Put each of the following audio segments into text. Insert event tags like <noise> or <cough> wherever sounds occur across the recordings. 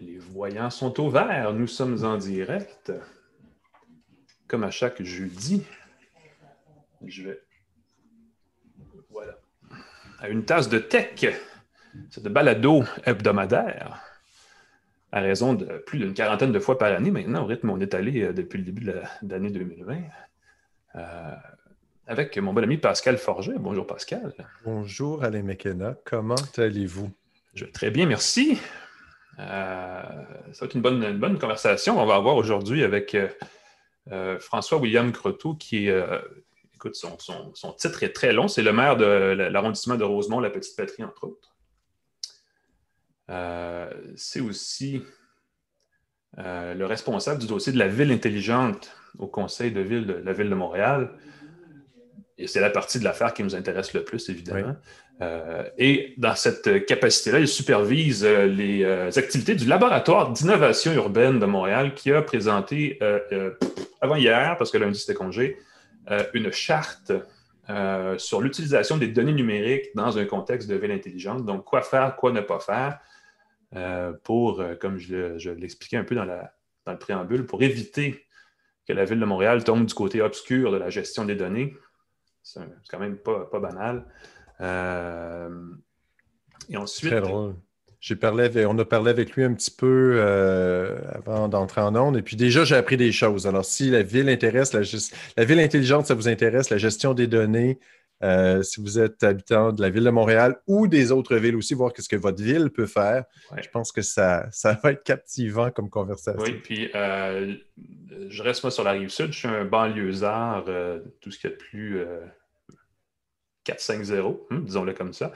Les voyants sont au vert. Nous sommes en direct. Comme à chaque jeudi. Je vais. Voilà. À une tasse de tech. C'est de balado hebdomadaire. À raison de plus d'une quarantaine de fois par année maintenant, au rythme où on est allé euh, depuis le début de l'année 2020. Euh, avec mon bon ami Pascal Forget. Bonjour Pascal. Bonjour Alain McKenna. Comment allez-vous? Je vais très bien, merci. Euh, ça va être une bonne, conversation. On va avoir aujourd'hui avec euh, euh, François William Croteau, qui écoute, son, titre est très long. C'est le maire de l'arrondissement de Rosemont, la Petite Patrie, entre autres. c'est aussi le responsable du dossier de la ville intelligente au conseil de ville de la ville de Montréal. Et c'est la partie de l'affaire qui nous intéresse le plus, évidemment. Euh, et dans cette capacité-là, il supervise euh, les euh, activités du laboratoire d'innovation urbaine de Montréal qui a présenté avant hier, parce que lundi c'était congé, une charte sur l'utilisation des données numériques dans un contexte de ville intelligente. Donc, quoi faire, quoi ne pas faire pour, comme je, l'expliquais un peu dans, le préambule, pour éviter que la ville de Montréal tombe du côté obscur de la gestion des données. C'est quand même pas banal. Euh, et ensuite. Très drôle. J'ai parlé on a parlé avec lui un petit peu euh, avant d'entrer en onde. Et puis déjà, j'ai appris des choses. Alors, si la ville intéresse, la, la ville intelligente, ça vous intéresse, la gestion des données, euh, si vous êtes habitant de la ville de Montréal ou des autres villes aussi, voir ce que votre ville peut faire. Je pense que ça, ça va être captivant comme conversation. Oui, puis je reste moi sur la rive sud. Je suis un banlieusard, tout ce qui est plus 4-5-0, hmm, disons-le comme ça.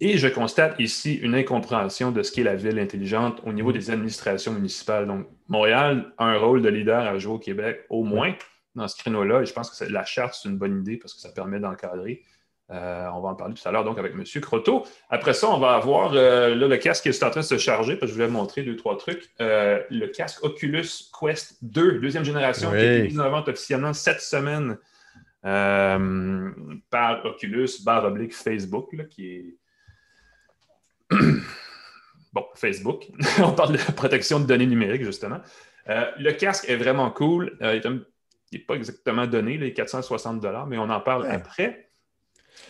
Et je constate ici une incompréhension de ce qu'est la ville intelligente au niveau des administrations municipales. Donc, Montréal a un rôle de leader à jouer au Québec, au moins dans ce créneau-là. Et je pense que la charte, c'est une bonne idée parce que ça permet d'encadrer. Euh, on va en parler tout à l'heure donc avec M. Croteau. Après ça, on va avoir euh, le casque qui est en train de se charger, parce que je voulais vous montrer deux, trois trucs. Euh, le casque Oculus Quest 2, deuxième génération, qui a été mis en vente officiellement cette semaine euh, par Oculus, barre oblique Facebook, qui est. <clears throat> bon, Facebook. <laughs> On parle de protection de données numériques, justement. Euh, le casque est vraiment cool. Euh, il n'est pas exactement donné, les 460 mais on en parle après.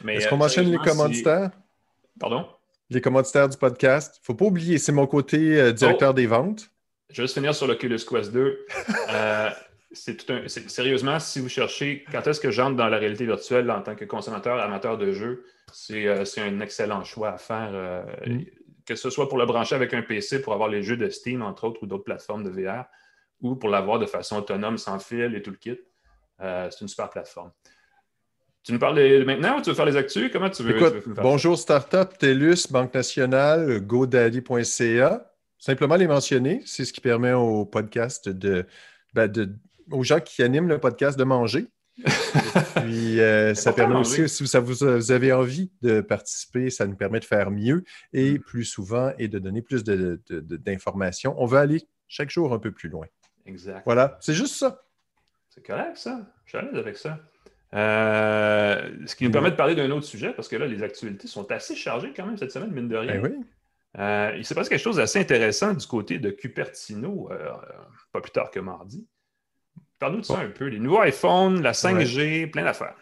Est-ce qu'on mentionne les commanditaires? Pardon? Les commanditaires du podcast. Il ne faut pas oublier, c'est mon côté directeur oh! des ventes. Je vais juste finir sur l'Oculus Quest 2. <laughs> c'est tout un. Sérieusement, si vous cherchez quand est-ce que j'entre dans la réalité virtuelle en tant que consommateur, amateur de jeux, c'est euh, un excellent choix à faire. Euh, mm. Que ce soit pour le brancher avec un PC pour avoir les jeux de Steam, entre autres, ou d'autres plateformes de VR, ou pour l'avoir de façon autonome, sans fil et tout le kit. Euh, c'est une super plateforme. Tu nous parles maintenant ou tu veux faire les actus? Comment tu veux, Écoute, bonjour Startup, TELUS, Banque Nationale, GoDaddy.ca. Simplement les mentionner, c'est ce qui permet au podcast de, ben, de, aux gens qui animent le podcast de manger. <laughs> puis euh, ça permet aussi, si vous, avez envie de participer, ça nous permet de faire mieux et mm. plus souvent et de donner plus d'informations. On veut aller chaque jour un peu plus loin. Exact. Voilà, c'est juste ça. C'est correct, ça. Je suis à l'aise avec ça. Euh, ce qui nous permet de parler d'un autre sujet, parce que là, les actualités sont assez chargées quand même cette semaine, mine de rien. Ben oui. Euh, il s'est passé quelque chose d'assez intéressant du côté de Cupertino, pas plus tard que mardi. Parle-nous de ça un peu. Les nouveaux iPhones, la 5G, plein d'affaires.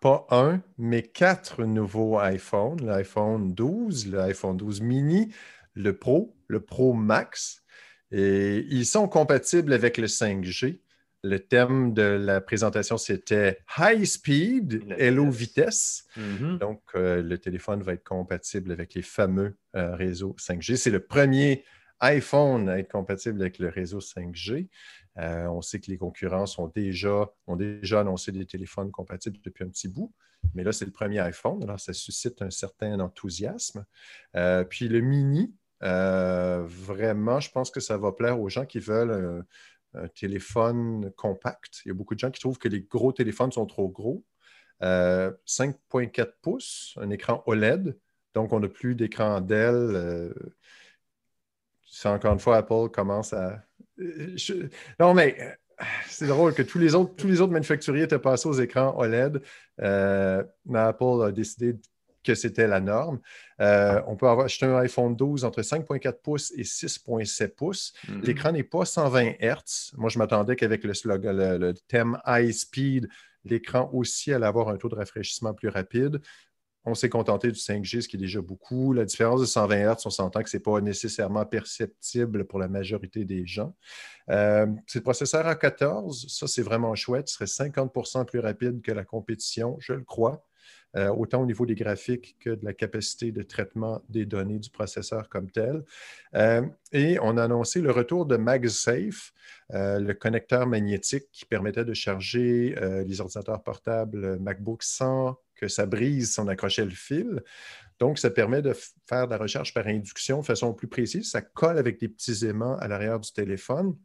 Pas un, mais quatre nouveaux iPhones. L'iPhone 12, l'iPhone 12 mini, le Pro, le Pro Max. Et ils sont compatibles avec le 5G. Le thème de la présentation, c'était High Speed, Hello Vitesse. Mm-hmm. Donc, euh, le téléphone va être compatible avec les fameux euh, réseaux 5G. C'est le premier iPhone à être compatible avec le réseau 5G. Euh, on sait que les concurrents ont déjà, annoncé des téléphones compatibles depuis un petit bout, mais là, c'est le premier iPhone, alors ça suscite un certain enthousiasme. Euh, puis le mini, euh, vraiment, je pense que ça va plaire aux gens qui veulent un, téléphone compact. Il y a beaucoup de gens qui trouvent que les gros téléphones sont trop gros. 5,4 pouces, un écran OLED, donc on n'a plus d'écran Dell. c'est encore une fois, Apple commence à non, mais euh, c'est drôle que tous les, autres, tous les autres manufacturiers étaient passés aux écrans OLED. Euh, mais Apple a décidé que c'était la norme. Euh, on peut avoir acheté un iPhone 12 entre 5,4 pouces et 6,7 pouces. Mm-hmm. L'écran n'est pas 120 Hz. Moi, je m'attendais qu'avec le, le, thème High Speed, l'écran aussi allait avoir un taux de rafraîchissement plus rapide. On s'est contenté du 5G, ce qui est déjà beaucoup. La différence de 120 Hz, on s'entend que ce n'est pas nécessairement perceptible pour la majorité des gens. Euh, c'est le processeur A14. Ça, c'est vraiment chouette. Ce serait 50% plus rapide que la compétition, je le crois. Euh, autant au niveau des graphiques que de la capacité de traitement des données du processeur comme tel. Euh, et on a annoncé le retour de MagSafe, euh, le connecteur magnétique qui permettait de charger les ordinateurs portables MacBook sans que ça brise si on accrochait le fil. Donc, ça permet de faire de la recherche par induction de façon plus précise. Ça colle avec des petits aimants à l'arrière du téléphone.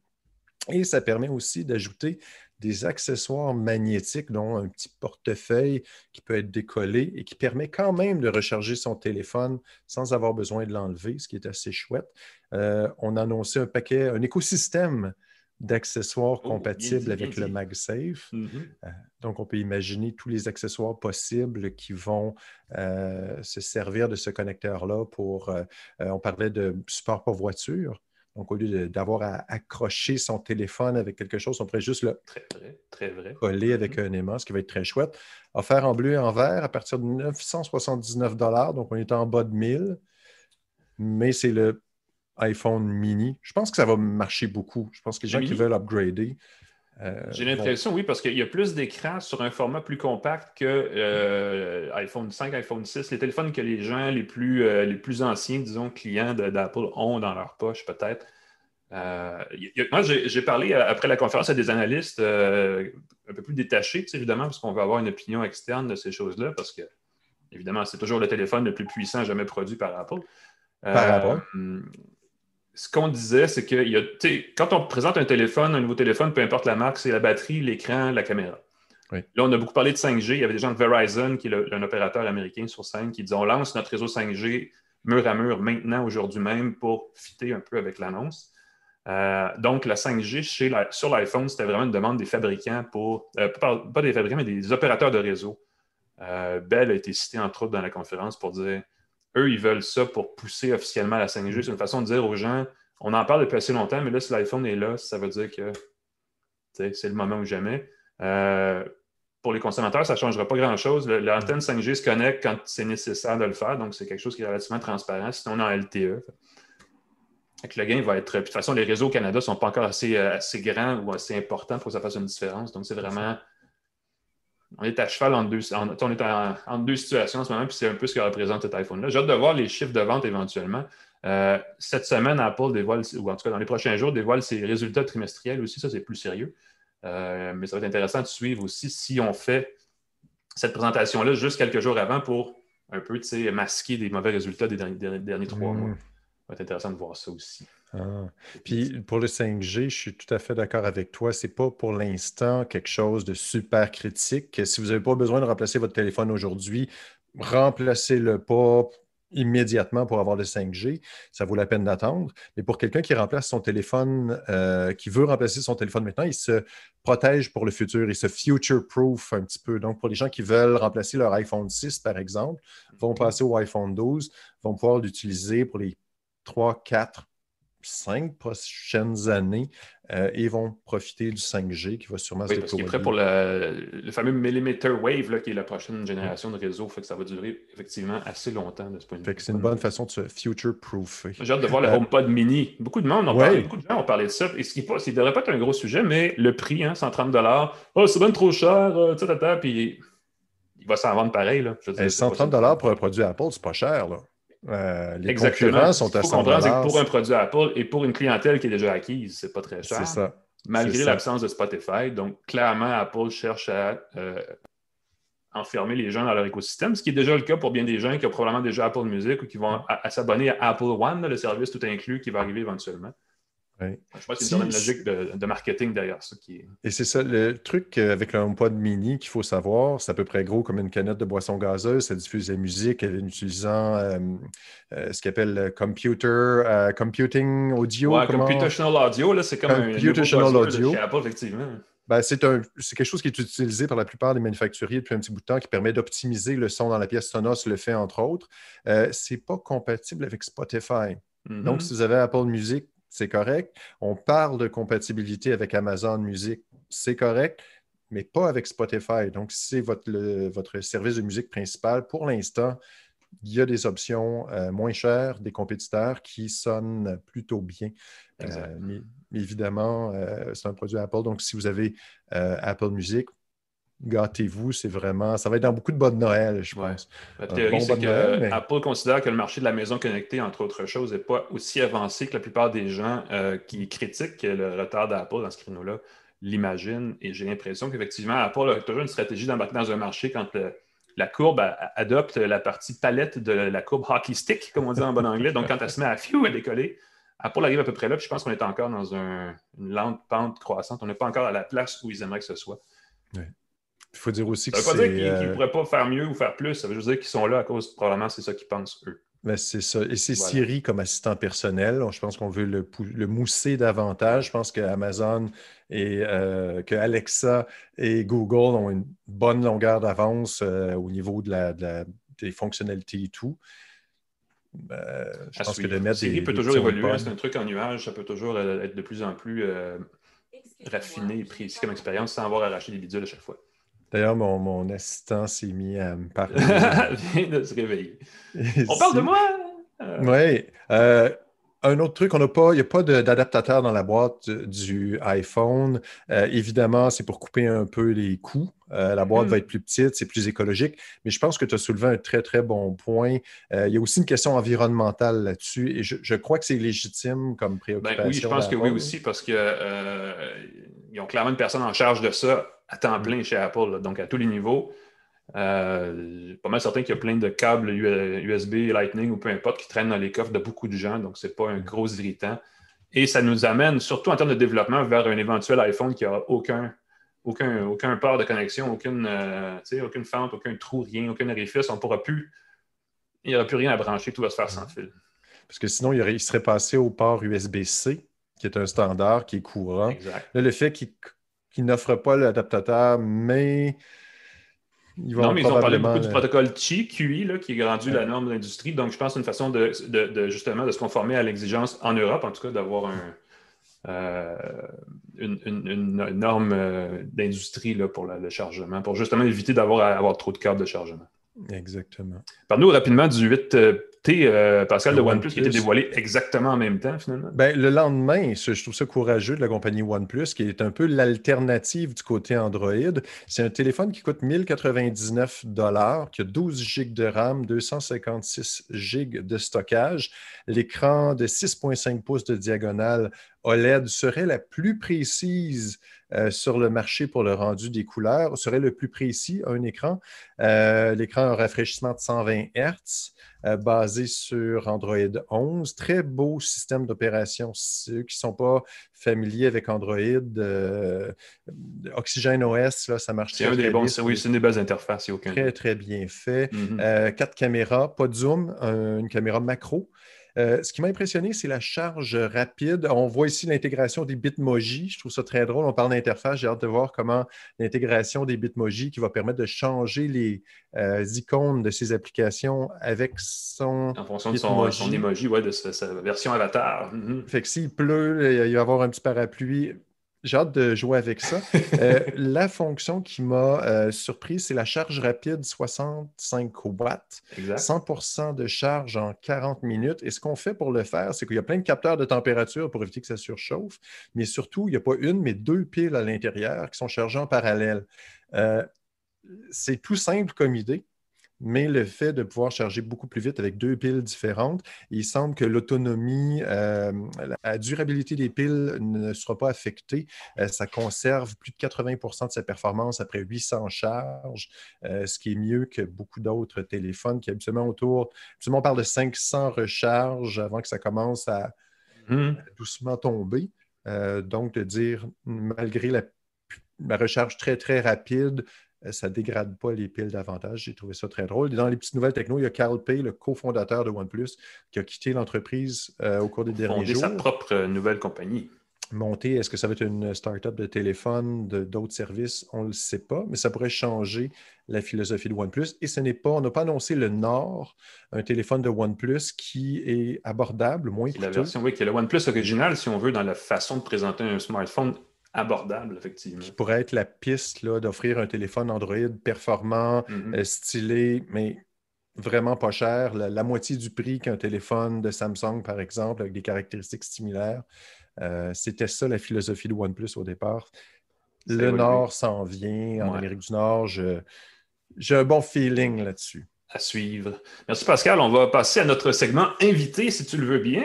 Et ça permet aussi d'ajouter des accessoires magnétiques, dont un petit portefeuille qui peut être décollé et qui permet quand même de recharger son téléphone sans avoir besoin de l'enlever, ce qui est assez chouette. Euh, on a annoncé un paquet, un écosystème d'accessoires oh, compatibles avec le MagSafe. Mm-hmm. Euh, donc, on peut imaginer tous les accessoires possibles qui vont euh, se servir de ce connecteur-là pour, on parlait de support pour voiture. Donc, au lieu d'avoir à accrocher son téléphone avec quelque chose, on pourrait juste le coller avec mm-hmm. un aimant, ce qui va être très chouette. Offert en bleu et en vert à partir de 979 Donc, on est en bas de 1000 mais c'est le iPhone mini. Je pense que ça va marcher beaucoup. Je pense que les gens qui veulent upgrader. Euh, J'ai l'impression, oui, parce qu'il y a plus d'écran sur un format plus compact que euh, iPhone 5, iPhone 6. Les téléphones que les gens les plus, euh, les plus anciens, disons, clients d'Apple ont dans leur poche, peut-être. moi, j'ai parlé après la conférence à des analystes un peu plus détachés, évidemment, parce qu'on veut avoir une opinion externe de ces choses-là, parce que, évidemment, c'est toujours le téléphone le plus puissant jamais produit par Apple. Par Apple ce qu'on disait, c'est que quand on présente un téléphone, un nouveau téléphone, peu importe la marque, c'est la batterie, l'écran, la caméra. Là, on a beaucoup parlé de 5G. Il y avait des gens de Verizon, qui est un opérateur américain sur scène, qui disaient on lance notre réseau 5G mur à mur maintenant, aujourd'hui même, pour fitter un peu avec l'annonce. Euh, donc, la 5G sur l'iPhone, c'était vraiment une demande des fabricants pour, euh, pas, des fabricants, mais des opérateurs de réseau. Euh, Bell a été cité entre autres dans la conférence pour dire eux, ils veulent ça pour pousser officiellement la 5G. C'est une façon de dire aux gens, on en parle depuis assez longtemps, mais là, si l'iPhone est là, ça veut dire que c'est le moment ou jamais. Euh, pour les consommateurs, ça ne changera pas grand-chose. L'antenne 5G se connecte quand c'est nécessaire de le faire, donc c'est quelque chose qui est relativement transparent. Sinon, on est en LTE. le gain va être. de toute façon, les réseaux au Canada ne sont pas encore assez, euh, assez grands ou assez importants pour que ça fasse une différence. Donc, c'est vraiment on est à cheval entre deux, on est en, deux situations en ce moment, puis c'est un peu ce que représente cet iPhone-là. J'ai hâte de voir les chiffres de vente éventuellement. Euh, cette semaine, Apple dévoile, ou en tout cas dans les prochains jours, dévoile ses résultats trimestriels aussi. Ça, c'est plus sérieux. Euh, mais ça va être intéressant de suivre aussi si on fait cette présentation-là juste quelques jours avant pour un peu masquer des mauvais résultats des derniers, trois mois. Mm. Ça va être intéressant de voir ça aussi. Ah. Puis pour le 5G, je suis tout à fait d'accord avec toi. Ce n'est pas pour l'instant quelque chose de super critique. Si vous n'avez pas besoin de remplacer votre téléphone aujourd'hui, remplacez-le pas immédiatement pour avoir le 5G. Ça vaut la peine d'attendre. Mais pour quelqu'un qui remplace son téléphone, euh, qui veut remplacer son téléphone maintenant, il se protège pour le futur. Il se future-proof un petit peu. Donc, pour les gens qui veulent remplacer leur iPhone 6, par exemple, vont passer au iPhone 12, vont pouvoir l'utiliser pour les 3, 4, cinq prochaines années euh, et vont profiter du 5G qui va sûrement se déployer. Parce est prêt pour le, fameux millimeter wave là, qui est la prochaine génération de réseau. Fait que ça va durer effectivement assez longtemps de ce point de vue. C'est une bonne façon de se future-proofer. J'ai hâte de voir le euh, HomePod mini. Beaucoup de monde parlé, beaucoup de gens ont parlé de ça. Et ce qui ne devrait pas être un gros sujet, mais le prix, hein, 130 Oh, c'est bien trop cher, euh, puis il va s'en vendre pareil. Là. 130 pour un produit Apple, c'est pas cher. Là. Euh, les concurrents sont à 100 que pour un produit Apple et pour une clientèle qui est déjà acquise, c'est pas très cher. C'est ça. Malgré l'absence de Spotify. Donc, clairement, Apple cherche à euh, enfermer les gens dans leur écosystème, ce qui est déjà le cas pour bien des gens qui ont probablement déjà Apple Music ou qui vont s'abonner à Apple One, le service tout inclus qui va arriver éventuellement. Je pense que c'est une logique de, marketing. Qui Et c'est ça, le truc avec le HomePod mini qu'il faut savoir, c'est à peu près gros comme une canette de boisson gazeuse. Ça diffuse la musique en utilisant euh, euh, ce qu'on appelle computer, euh, computing audio. Ouais, computational audio, c'est comme computational un audio. Apple, effectivement. Ben, c'est quelque chose qui est utilisé par la plupart des manufacturiers depuis un petit bout de temps qui permet d'optimiser le son dans la pièce Sonos le fait entre autres. Euh, ce n'est pas compatible avec Spotify. Mm-hmm. Donc, si vous avez Apple Music, c'est correct. On parle de compatibilité avec Amazon Music, c'est correct, mais pas avec Spotify. Donc, si c'est votre, votre service de musique principal, pour l'instant, il y a des options euh, moins chères des compétiteurs qui sonnent plutôt bien. Euh, mais, évidemment, euh, c'est un produit Apple. Donc, si vous avez Apple Music, gâtez-vous, c'est vraiment. Ça va être dans beaucoup de bonnes Noël, je pense. La théorie, c'est que Apple considère que le marché de la maison connectée, entre autres choses, n'est pas aussi avancé que la plupart des gens qui critiquent le retard d'Apple dans ce créneau-là l'imaginent. Et j'ai l'impression qu'effectivement, Apple a toujours une stratégie d'embarquer dans un marché quand le la courbe adopte la partie palette de la courbe hockey stick, comme on dit en bon anglais. Donc, quand elle se met à fiou à décoller, Apple arrive à peu près là. Puis je pense qu'on est encore dans une lente pente croissante. On n'est pas encore à la place où ils aimeraient que ce soit. Il faut dire aussi que. Ça ne veut pas dire qu'ils ne euh, pourraient pas faire mieux ou faire plus. Ça veut juste dire qu'ils sont là à cause, probablement, c'est ça qu'ils pensent eux. Ben, c'est ça. Et c'est Siri comme assistant personnel. Je pense qu'on veut le, mousser davantage. Je pense que Amazon et euh, que Alexa et Google ont une bonne longueur d'avance euh, au niveau de la, des fonctionnalités et tout. Je pense que de mettre Siri peut toujours évoluer. C'est un truc en nuage. Ça peut toujours être de plus en plus raffiné et précis comme expérience sans avoir à arracher des bidules à chaque fois. D'ailleurs, mon, assistant s'est mis à me <laughs> parler. vient de se réveiller. <laughs> On parle de moi! Oui. Euh, un autre truc, on n'a pas, il n'y a pas d'adaptateur dans la boîte du iPhone. Euh, évidemment, c'est pour couper un peu les coûts. Euh, la boîte va hmm. être plus petite, c'est plus écologique. Mais je pense que tu as soulevé un très, très bon point. il y a aussi une question environnementale là-dessus et je, crois que c'est légitime comme préoccupation. Ben oui, je pense que oui aussi parce qu'ils ont clairement une personne en charge de ça à temps plein chez Apple, donc à tous les niveaux. Euh, pas mal certain qu'il y a plein de câbles USB, Lightning ou peu importe qui traînent dans les coffres de beaucoup de gens, donc ce n'est pas un gros irritant. Et ça nous amène, surtout en termes de développement, vers un éventuel iPhone qui n'aura aucun, aucun, aucun port de connexion, aucune, euh, aucune fente, aucun trou, rien, aucun orifice. On pourra plus, il n'y aura plus rien à brancher, tout va se faire sans fil. Parce que sinon, il serait passé au port USB-C, qui est un standard qui est courant. Là, le fait qu'il qui n'offre pas l'adaptateur, mais ils vont non, mais ils ont parlé beaucoup du protocole QI, QI là, qui est rendu la norme de l'industrie. Donc, je pense que c'est une façon de, justement de se conformer à l'exigence en Europe, en tout cas, d'avoir euh, une, norme euh, d'industrie pour le chargement, pour justement éviter d'avoir avoir trop de câbles de chargement. Exactement. Parle-nous rapidement du 8T, euh, Pascal, de OnePlus, qui a été dévoilé exactement en même temps, finalement. Ben, le lendemain, je trouve ça courageux de la compagnie OnePlus, qui est un peu l'alternative du côté Android. C'est un téléphone qui coûte 1099 qui a 12 GB de RAM, 256 GB de stockage. L'écran de 6,5 pouces de diagonale OLED serait la plus précise euh, sur le marché pour le rendu des couleurs serait le plus précis un écran. Euh, l'écran a un rafraîchissement de 120 Hz euh, basé sur Android 11. Très beau système d'opération. Ceux qui ne sont pas familiers avec Android, Oxygen OS, là, ça marche très, bien. Oui, c'est une belles interfaces. Aucun très, très bien fait. Mm-hmm. quatre caméras, pas de zoom, une caméra macro. Euh, ce qui m'a impressionné, c'est la charge rapide. On voit ici l'intégration des Bitmoji. Je trouve ça très drôle. On parle d'interface. J'ai hâte de voir comment l'intégration des Bitmoji qui va permettre de changer les euh, icônes de ces applications avec son. En fonction de son, son emoji, ouais, de sa, version avatar. Mm-hmm. Fait que s'il pleut, il va y avoir un petit parapluie. J'ai hâte de jouer avec ça. Euh, <laughs> la fonction qui m'a euh, surpris, c'est la charge rapide 65 watts. 100% de charge en 40 minutes. Et ce qu'on fait pour le faire, c'est qu'il y a plein de capteurs de température pour éviter que ça surchauffe. Mais surtout, il n'y a pas une, mais deux piles à l'intérieur qui sont chargées en parallèle. Euh, c'est tout simple comme idée mais le fait de pouvoir charger beaucoup plus vite avec deux piles différentes, il semble que l'autonomie, euh, la durabilité des piles ne sera pas affectée. Euh, ça conserve plus de 80% de sa performance après 800 charges, euh, ce qui est mieux que beaucoup d'autres téléphones qui habituellement autour, absolument on parle de 500 recharges avant que ça commence à, mmh. doucement tomber. donc, de dire, malgré la recharge très, très rapide, ça ne dégrade pas les piles davantage. J'ai trouvé ça très drôle. Dans les petites nouvelles techno, il y a Carl Pay, le cofondateur de OnePlus, qui a quitté l'entreprise euh, au cours des derniers jours. sa propre euh, nouvelle compagnie. monter. Est-ce que ça va être une start-up de téléphone, d'autres services? On ne le sait pas, mais ça pourrait changer la philosophie de OnePlus. Et ce n'est pas, on n'a pas annoncé le Nord, un téléphone de OnePlus qui est abordable, moins coûteux. La version, oui, qui est le OnePlus original, si on veut, dans la façon de présenter un smartphone abordable, effectivement. Qui pourrait être la piste d'offrir un téléphone Android performant, mm-hmm. euh, stylé, mais vraiment pas cher, la moitié du prix qu'un téléphone de Samsung, par exemple, avec des caractéristiques similaires. Euh, c'était ça la philosophie de OnePlus au départ. Le Nord s'en vient, en Amérique du Nord. J'ai un bon feeling là-dessus. À suivre. Merci Pascal. On va passer à notre segment invité, si tu le veux bien.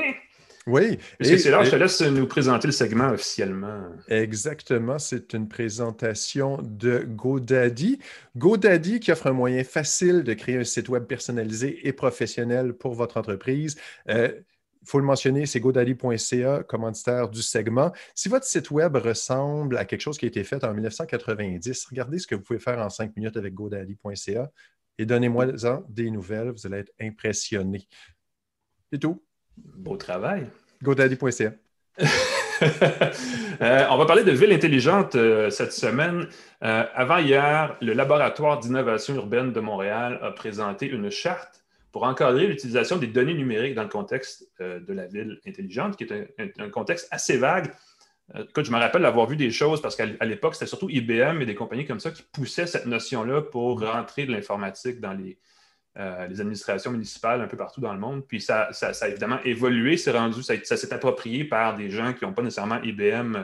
Oui. Et c'est là, je te laisse nous présenter le segment officiellement. Exactement. C'est une présentation de GoDaddy. GoDaddy qui offre un moyen facile de créer un site web personnalisé et professionnel pour votre entreprise. Euh, il faut le mentionner, c'est godaddy.ca, commanditaire du segment. Si votre site web ressemble à quelque chose qui a été fait en 1990, regardez ce que vous pouvez faire en cinq minutes avec godaddy.ca et donnez-moi-en des nouvelles. Vous allez être impressionné. C'est tout. Beau travail. godaddy.ca. <laughs> Euh, on va parler de ville intelligente euh, cette semaine. Euh, avant hier, le laboratoire d'innovation urbaine de Montréal a présenté une charte pour encadrer l'utilisation des données numériques dans le contexte de la ville intelligente, qui est un, contexte assez vague. Je me rappelle avoir vu des choses parce qu'à l'époque, c'était surtout IBM et des compagnies comme ça qui poussaient cette notion-là pour rentrer de l'informatique dans les, euh, les, administrations municipales un peu partout dans le monde. Puis ça, ça, a évidemment évolué, c'est rendu, ça, s'est approprié par des gens qui n'ont pas nécessairement IBM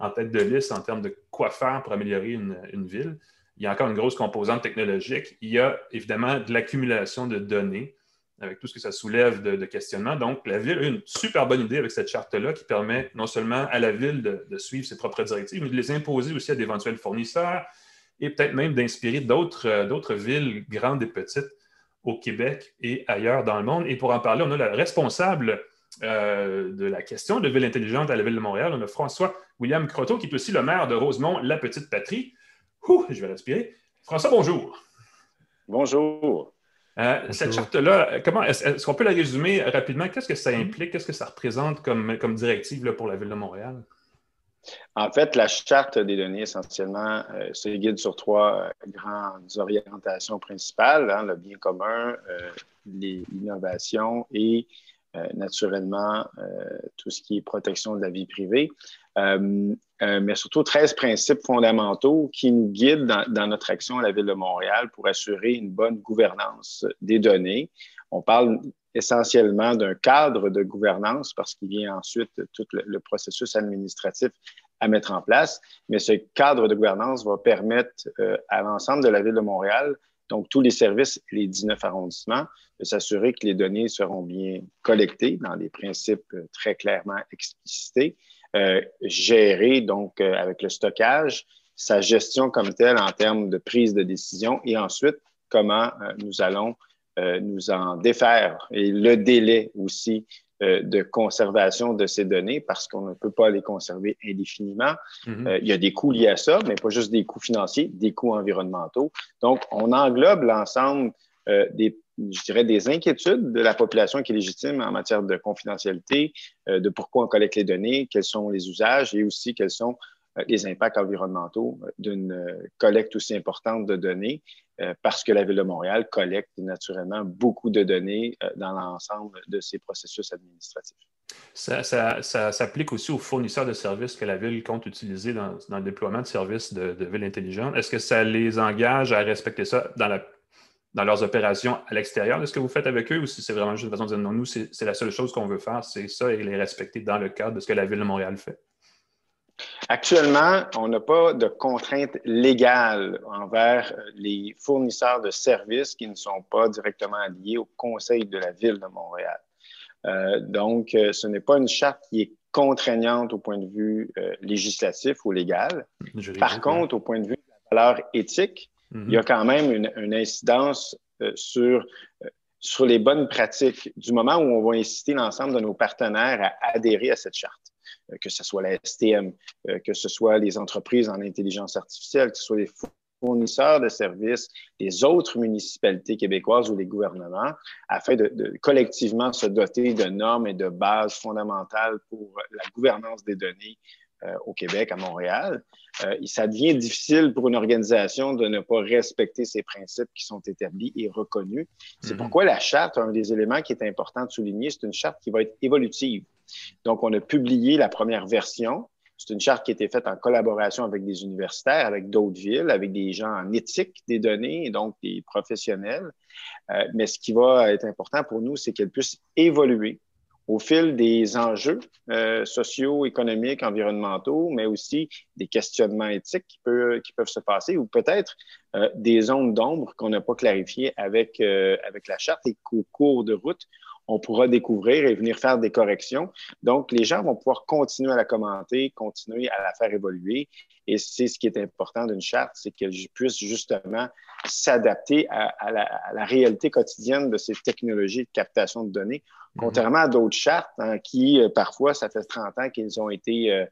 en tête de liste en termes de quoi faire pour améliorer une ville il y a encore une grosse composante technologique. Il y a évidemment de l'accumulation de données avec tout ce que ça soulève de, questionnement. Donc, la ville a une super bonne idée avec cette charte-là qui permet non seulement à la ville de, suivre ses propres directives, mais de les imposer aussi à d'éventuels fournisseurs et peut-être même d'inspirer d'autres, euh, d'autres villes grandes et petites au Québec et ailleurs dans le monde. Et pour en parler, on a le responsable euh, de la question de ville intelligente à la ville de Montréal. On a François William Croteau, qui est aussi le maire de Rosemont, la petite patrie je vais respirer. François, bonjour. Bonjour. Euh, cette charte-là, comment est-ce, qu'on peut la résumer rapidement? Qu'est-ce que ça implique? Qu'est-ce que ça représente comme, comme directive pour la Ville de Montréal? En fait, la charte des données, essentiellement, euh, se guide sur trois euh, grandes orientations principales, hein, le bien commun, l'innovation et naturellement tout ce qui est protection de la vie privée. Euh, euh, mais surtout 13 principes fondamentaux qui nous guident dans, notre action à la Ville de Montréal pour assurer une bonne gouvernance des données. On parle essentiellement d'un cadre de gouvernance parce qu'il vient ensuite tout le, processus administratif à mettre en place. Mais ce cadre de gouvernance va permettre euh, à l'ensemble de la Ville de Montréal, donc tous les services, les 19 arrondissements, de s'assurer que les données seront bien collectées dans des principes très clairement explicités euh, gérer donc euh, avec le stockage, sa gestion comme telle en termes de prise de décision et ensuite comment euh, nous allons nous en défaire et le délai aussi de conservation de ces données parce qu'on ne peut pas les conserver indéfiniment. Mm-hmm. il y a des coûts liés à ça, mais pas juste des coûts financiers, des coûts environnementaux. Donc, on englobe l'ensemble des je dirais, des inquiétudes de la population qui est légitime en matière de confidentialité, euh, de pourquoi on collecte les données, quels sont les usages et aussi quels sont euh, les impacts environnementaux euh, d'une collecte aussi importante de données, parce que la Ville de Montréal collecte naturellement beaucoup de données dans l'ensemble de ses processus administratifs. Ça, s'applique aussi aux fournisseurs de services que la Ville compte utiliser dans, le déploiement de services de, de Ville intelligente. Est-ce que ça les engage à respecter ça dans la dans leurs opérations à l'extérieur de ce que vous faites avec eux ou si c'est vraiment juste une façon de dire non, nous, c'est la seule chose qu'on veut faire, c'est ça et les respecter dans le cadre de ce que la Ville de Montréal fait? Actuellement, on n'a pas de contraintes légales envers euh, les fournisseurs de services qui ne sont pas directement liés au Conseil de la Ville de Montréal. Euh, donc, euh, ce n'est pas une charte qui est contraignante au point de vue législatif ou légal. Par contre, au point de vue de la valeur éthique, il y a quand même une, incidence euh, sur, sur les bonnes pratiques du moment où on va inciter l'ensemble de nos partenaires à adhérer à cette charte, que ce soit la STM, que ce soit les entreprises en intelligence artificielle, que ce soit les fournisseurs de services, les autres municipalités québécoises ou les gouvernements, afin de, collectivement se doter de normes et de bases fondamentales pour la gouvernance des données euh, au Québec, à Montréal. Euh, ça devient difficile pour une organisation de ne pas respecter ces principes qui sont établis et reconnus. C'est mm-hmm. pourquoi la charte, un des éléments qui est important de souligner, c'est une charte qui va être évolutive. Donc, on a publié la première version c'est une charte qui a été faite en collaboration avec des universitaires, avec d'autres villes, avec des gens en éthique des données, donc des professionnels. Euh, mais ce qui va être important pour nous, c'est qu'elle puisse évoluer au fil des enjeux euh, sociaux, économiques, environnementaux, mais aussi des questionnements éthiques qui, peuvent se passer ou peut-être euh, des zones d'ombre qu'on n'a pas clarifiées avec, avec la charte et qu'au cours de route, on pourra découvrir et venir faire des corrections. Donc, les gens vont pouvoir continuer à la commenter, continuer à la faire évoluer. Et c'est ce qui est important d'une charte, c'est qu'elle puisse justement s'adapter à, la, réalité quotidienne de ces technologies de captation de données, mm-hmm. contrairement à d'autres chartes hein, qui, euh, parfois, ça fait 30 ans qu'ils ont été... Euh,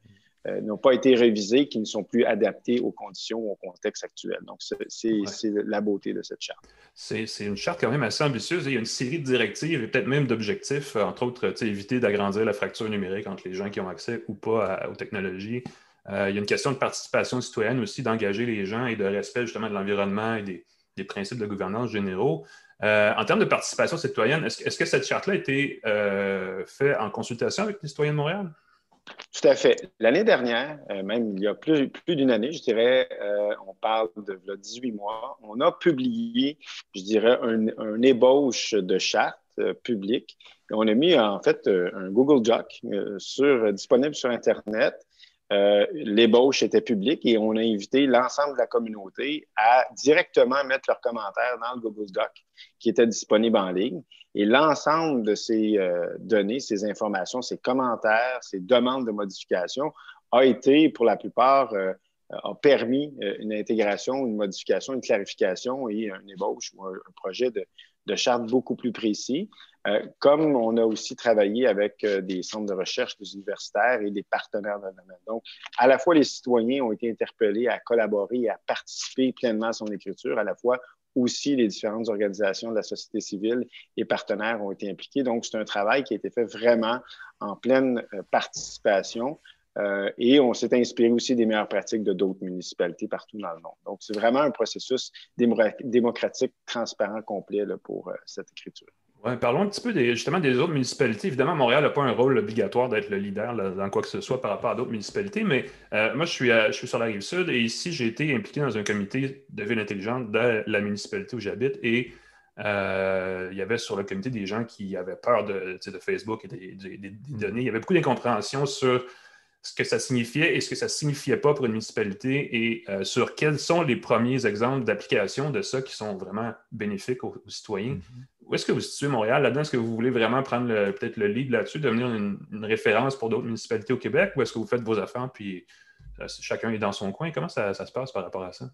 euh, n'ont pas été révisés, qui ne sont plus adaptés aux conditions, au contexte actuel. Donc, c'est la beauté de cette charte. C'est une charte quand même assez ambitieuse. Il y a une série de directives et peut-être même d'objectifs, euh, entre autres, éviter d'agrandir la fracture numérique entre les gens qui ont accès ou pas aux technologies. Euh, il y a une question de participation citoyenne aussi, d'engager les gens et de respect justement de l'environnement et des, principes de gouvernance généraux. en termes de participation citoyenne, est-ce que cette charte-là a été faite en consultation avec les citoyens de Montréal? Tout à fait. L'année dernière, euh, même il y a plus, plus d'une année, je dirais, euh, on parle de 18 mois, on a publié, je dirais, un, ébauche de charte euh, publique. On a mis en fait un Google Doc sur, disponible sur Internet euh, l'ébauche était publique et on a invité l'ensemble de la communauté à directement mettre leurs commentaires dans le Google Doc qui était disponible en ligne. Et l'ensemble de ces euh, données, ces informations, ces commentaires, ces demandes de modification a été, pour la plupart, euh, a permis une intégration, une modification, une clarification et un ébauche ou un, projet de, charte beaucoup plus précis. Euh, comme on a aussi travaillé avec euh, des centres de recherche, des universitaires et des partenaires dans le domaine. Donc, à la fois, les citoyens ont été interpellés à collaborer et à participer pleinement à son écriture, à la fois aussi les différentes organisations de la société civile et partenaires ont été impliqués. Donc, c'est un travail qui a été fait vraiment en pleine euh, participation. et on s'est inspiré aussi des meilleures pratiques de d'autres municipalités partout dans le monde. Donc, c'est vraiment un processus démocratique, transparent, complet pour cette écriture parlons un petit peu justement des autres municipalités. Évidemment, Montréal n'a pas un rôle obligatoire d'être le leader dans quoi que ce soit par rapport à d'autres municipalités, mais euh, moi, je suis, sur la rive sud et ici, j'ai été impliqué dans un comité de ville intelligente de la municipalité où j'habite et euh, il y avait sur le comité des gens qui avaient peur de, de Facebook et des, données. Il y avait beaucoup d'incompréhension sur ce que ça signifiait et ce que ça ne signifiait pas pour une municipalité et euh, sur quels sont les premiers exemples d'application de ça qui sont vraiment bénéfiques aux, citoyens. Mm-hmm. Où est-ce que vous situez Montréal? Là-dedans? Est-ce que vous voulez vraiment prendre peut-être le lead là-dessus, devenir une, référence pour d'autres municipalités au Québec? Ou est-ce que vous faites vos affaires puis euh, chacun est dans son coin? Comment ça, se passe par rapport à ça?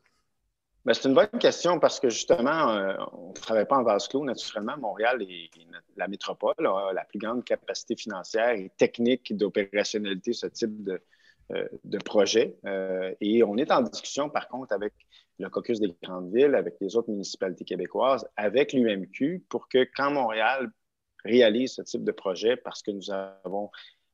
Ben, c'est une bonne question parce que justement, euh, on ne travaille pas en vase clos. Naturellement, Montréal est la métropole, a la plus grande capacité financière et technique d'opérationnalité, ce type de, euh, projet. Et on est en discussion, par contre, avec le caucus des grandes villes, avec les autres municipalités québécoises, avec l'UMQ, pour que quand Montréal réalise ce type de projet, parce que nous avons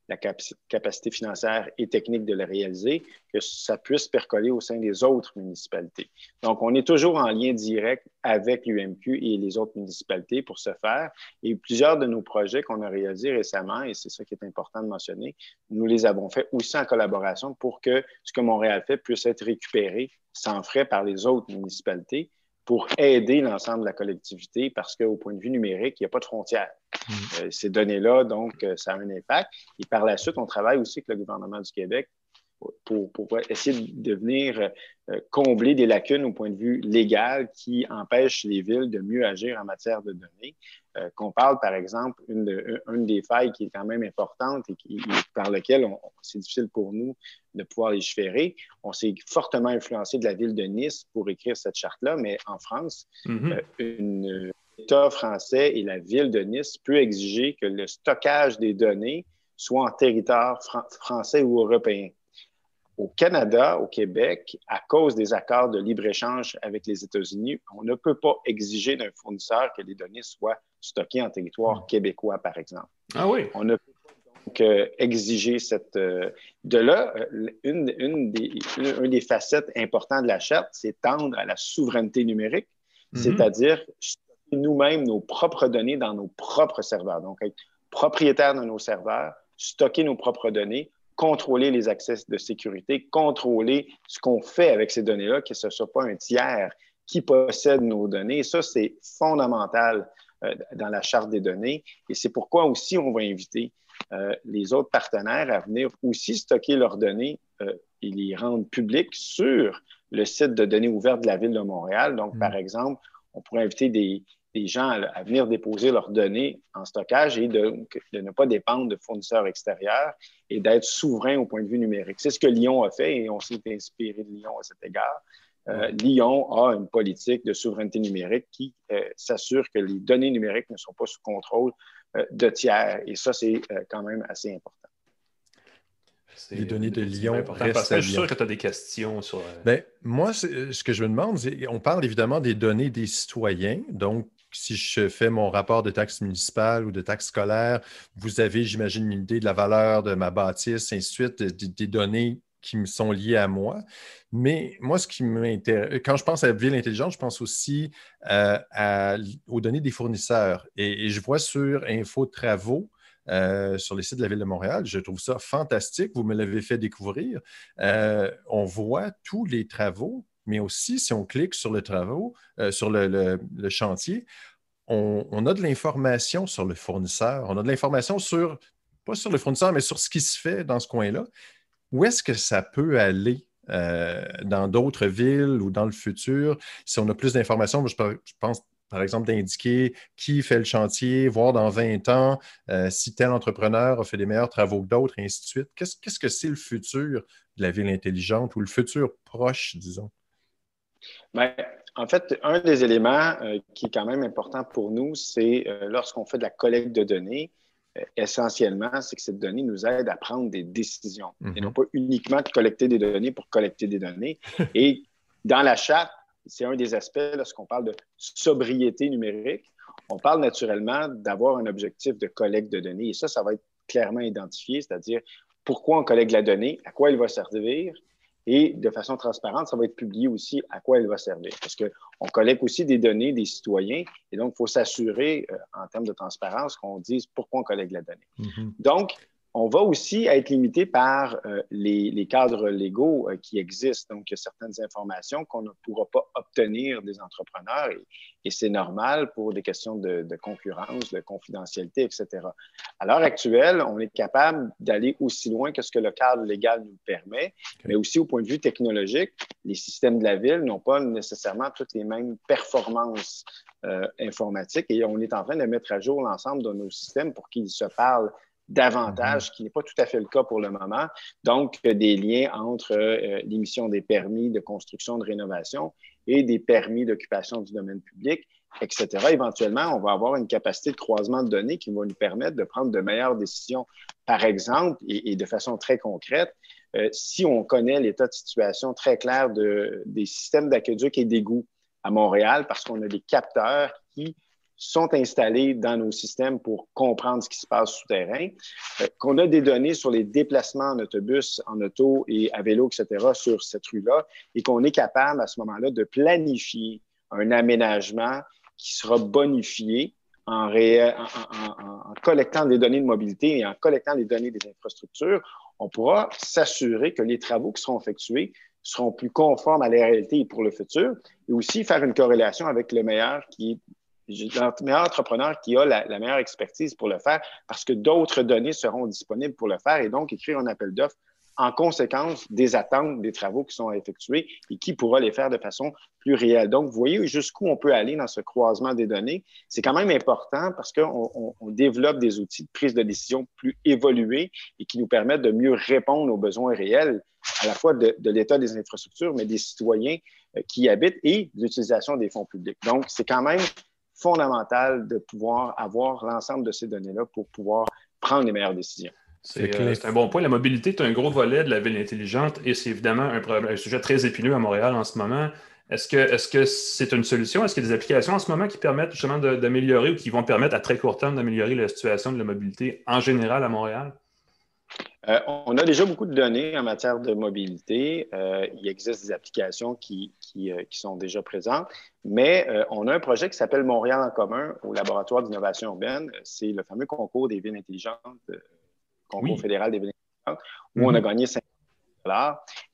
la capacité financière et technique de le réaliser, que ça puisse percoler au sein des autres municipalités. Donc, on est toujours en lien direct avec l'UMQ et les autres municipalités pour ce faire. Et plusieurs de nos projets qu'on a réalisés récemment, et c'est ça qui est important de mentionner, nous les avons faits aussi en collaboration pour que ce que Montréal fait puisse être récupéré sans frais par les autres municipalités pour aider l'ensemble de la collectivité parce qu'au point de vue numérique, il n'y a pas de frontières. Mm. Euh, ces données-là, donc, euh, ça a un impact. Et par la suite, on travaille aussi avec le gouvernement du Québec pour, pour essayer de venir euh, combler des lacunes au point de vue légal qui empêchent les villes de mieux agir en matière de données. Euh, qu'on parle, par exemple, une, de, une, des failles qui est quand même importante et qui, par laquelle c'est difficile pour nous de pouvoir légiférer. On s'est fortement influencé de la ville de Nice pour écrire cette charte-là, mais en France, mm l'État français et la ville de Nice peut exiger que le stockage des données soit en territoire français ou européen. Au Canada, au Québec, à cause des accords de libre-échange avec les États-Unis, on ne peut pas exiger d'un fournisseur que les données soient stockées en territoire hmm. québécois, par exemple. Ah oui. On ne peut donc euh, exiger cette. Euh, de là, euh, une, une, des, une, des facettes importantes de la charte, c'est tendre à la souveraineté numérique, hmm. c'est-à-dire nous-mêmes nos propres données dans nos propres serveurs. Donc, être propriétaire de nos serveurs, stocker nos propres données, contrôler les accès de sécurité, contrôler ce qu'on fait avec ces données-là, que ce ne soit pas un tiers qui possède nos données. ça, c'est fondamental euh, dans la charte des données. Et c'est pourquoi aussi on va inviter euh, les autres partenaires à venir aussi stocker leurs données euh, et les rendre publiques sur le site de données ouvertes de la Ville de Montréal. Donc, par mm. exemple, on pourrait inviter des, des gens à, venir déposer leurs données en stockage et de, ne pas dépendre de fournisseurs extérieurs et d'être souverain au point de vue numérique. C'est ce que Lyon a fait et on s'est inspiré de Lyon à cet égard. Euh, Lyon a une politique de souveraineté numérique qui euh, s'assure que les données numériques ne sont pas sous contrôle euh, de tiers. Et ça, c'est quand même assez important. Les données de Lyon restent Je suis sûr que tu as des questions sur. Ben, moi, ce que je me demande, c'est on parle évidemment des données des citoyens. Donc, si je fais mon rapport de taxes municipales ou de taxes scolaires, vous avez, j'imagine, une idée de la valeur de ma bâtisse, ainsi de suite, des, données qui me sont liées à moi. Mais moi, ce qui m'intéresse, quand je pense à ville intelligente, je pense aussi euh, aux données des fournisseurs. Et, je vois sur Info Travaux, euh, sur les sites de la Ville de Montréal. Je trouve ça fantastique. Vous me l'avez fait découvrir. Euh, on voit tous les travaux mais aussi si on clique sur le travaux, euh, sur le, chantier, on, a de l'information sur le fournisseur, on a de l'information sur, pas sur le fournisseur, mais sur ce qui se fait dans ce coin-là. Où est-ce que ça peut aller euh, dans d'autres villes ou dans le futur? Si on a plus d'informations, je, pense par exemple, d'indiquer qui fait le chantier, voir dans 20 ans euh, si tel entrepreneur a fait des meilleurs travaux que d'autres, et ainsi de suite. Qu'est-ce que c'est le futur de la ville intelligente ou le futur proche, disons? Bien, en fait, un des éléments euh, qui est quand même important pour nous, c'est euh, lorsqu'on fait de la collecte de données, euh, essentiellement, c'est que cette donnée nous aide à prendre des décisions et non mhm. pas uniquement de collecter des données pour collecter des données. <laughs> et dans la charte, c'est un des aspects lorsqu'on parle de sobriété numérique. On parle naturellement d'avoir un objectif de collecte de données et ça, ça va être clairement identifié, c'est-à-dire pourquoi on collecte la donnée, à quoi elle va servir, et de façon transparente, ça va être publié aussi à quoi elle va servir. Parce qu'on collecte aussi des données des citoyens et donc il faut s'assurer euh, en termes de transparence qu'on dise pourquoi on collecte la donnée. Mm-hmm. Donc, on va aussi être limité par euh, les, cadres légaux euh, qui existent. Donc, il y a certaines informations qu'on ne pourra pas obtenir des entrepreneurs et, c'est normal pour des questions de, concurrence, de confidentialité, etc. À l'heure actuelle, on est capable d'aller aussi loin que ce que le cadre légal nous permet, mais aussi au point de vue technologique, les systèmes de la ville n'ont pas nécessairement toutes les mêmes performances euh, informatiques et on est en train de mettre à jour l'ensemble de nos systèmes pour qu'ils se parlent davantage, mhm. qui n'est pas tout à fait le cas pour le moment. Donc, des liens entre euh, l'émission des permis de construction, de rénovation et des permis d'occupation du domaine public, etc. Éventuellement, on va avoir une capacité de croisement de données qui va nous permettre de prendre de meilleures décisions. Par exemple, et, de façon très concrète, euh, si on connaît l'état de situation très clair de, des systèmes d'aqueduc et d'égouts à Montréal, parce qu'on a des capteurs qui sont installés dans nos systèmes pour comprendre ce qui se passe souterrain, euh, qu'on a des données sur les déplacements en autobus, en auto et à vélo, etc., sur cette rue-là, et qu'on est capable à ce moment-là de planifier un aménagement qui sera bonifié en, en, collectant des données de mobilité et en collectant les données des infrastructures, on pourra s'assurer que les travaux qui seront effectués seront plus conformes à la réalité pour le futur et aussi faire une corrélation avec le meilleur qui est le meilleur entrepreneur qui a la, meilleure expertise pour le faire parce que d'autres données seront disponibles pour le faire et donc écrire un appel d'offres en conséquence des attentes des travaux qui sont effectués et qui pourra les faire de façon plus réelle. Donc, vous voyez jusqu'où on peut aller dans ce croisement des données. C'est quand même important parce qu'on développe des outils de prise de décision plus évolués et qui nous permettent de mieux répondre aux besoins réels, à la fois de, de l'état des infrastructures, mais des citoyens euh, qui y habitent et l'utilisation des fonds publics. Donc, c'est quand même fondamental de pouvoir avoir l'ensemble de ces données-là pour pouvoir prendre les meilleures décisions. C'est un bon point. La mobilité est un gros volet de la ville intelligente et c'est évidemment un, un, sujet très épineux à Montréal en ce moment. Est-ce que c'est une solution? Est-ce qu'il y a des applications en ce moment qui permettent justement d'améliorer ou qui vont permettre à très court terme d'améliorer la situation de la mobilité en général à Montréal? Euh, on a déjà beaucoup de données en matière de mobilité. Euh, il existe des applications qui, euh, qui, sont déjà présentes, mais on a un projet qui s'appelle Montréal en commun au laboratoire d'innovation urbaine. C'est le fameux concours des villes intelligentes, concours fédéral des villes intelligentes, où on a mm-hmm. gagné 5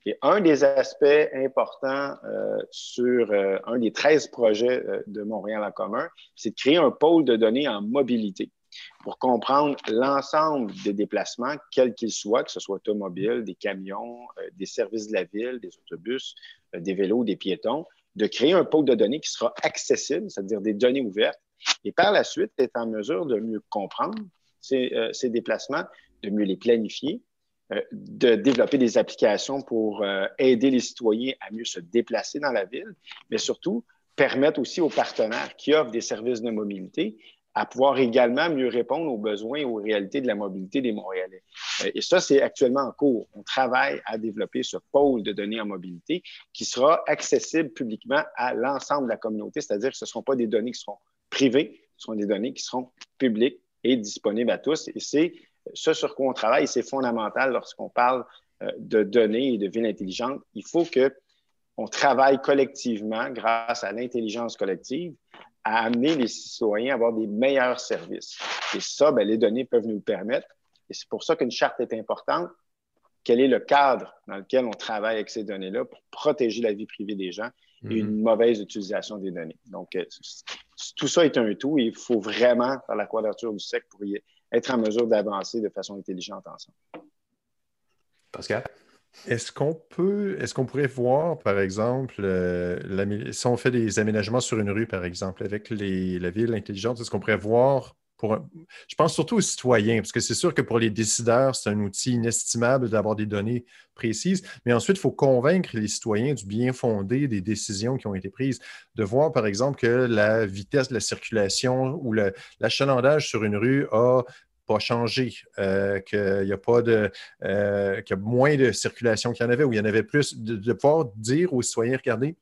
et un des aspects importants sur un des 13 projets de Montréal en commun, c'est de créer un pôle de données en mobilité pour comprendre l'ensemble des déplacements, quels qu'ils soient, que ce soit automobile, des camions, euh, des services de la ville, des autobus, euh, des vélos, des piétons, de créer un pôle de données qui sera accessible, c'est-à-dire des données ouvertes, et par la suite être en mesure de mieux comprendre ces, euh, ces déplacements, de mieux les planifier, de développer des applications pour aider les citoyens à mieux se déplacer dans la ville, mais surtout permettre aussi aux partenaires qui offrent des services de mobilité à pouvoir également mieux répondre aux besoins et aux réalités de la mobilité des Montréalais. Euh, et ça, c'est actuellement en cours. On travaille à développer ce pôle de données en mobilité qui sera accessible publiquement à l'ensemble de la communauté, c'est-à-dire que ce ne seront pas des données qui seront privées, ce seront des données qui seront publiques et disponibles à tous. Et c'est ce sur quoi on travaille c'est fondamental lorsqu'on parle euh, de données et de ville intelligente. Il faut que on travaille collectivement grâce à l'intelligence collective à amener les citoyens à avoir des meilleurs services. Et ça, ben, les données peuvent nous le permettre. Et c'est pour ça qu'une charte est importante. Quel est le cadre dans lequel on travaille avec ces données-là pour protéger la vie privée des gens et une mauvaise utilisation des données. Donc, euh, tout ça est un tout et il faut vraiment faire la quadrature du sec pour y être en mesure d'avancer de façon intelligente ensemble. Pascal? Est-ce qu'on peut, est-ce qu'on pourrait voir, par exemple, euh, si on fait des aménagements sur une rue, par exemple, avec la ville intelligente, est-ce qu'on pourrait voir pour je pense surtout aux citoyens, parce que c'est sûr que pour les décideurs, c'est un outil inestimable d'avoir des données précises, mais ensuite, il faut convaincre les citoyens du bien fondé des décisions qui ont été prises, de voir, par exemple, que la vitesse de la circulation ou l'achalandage sur une rue a pas changé, euh, qu'il y a pas de euh, qu'il y a moins de circulation qu'il y en avait, ou il y en avait plus, de, pouvoir dire aux citoyens, regardez,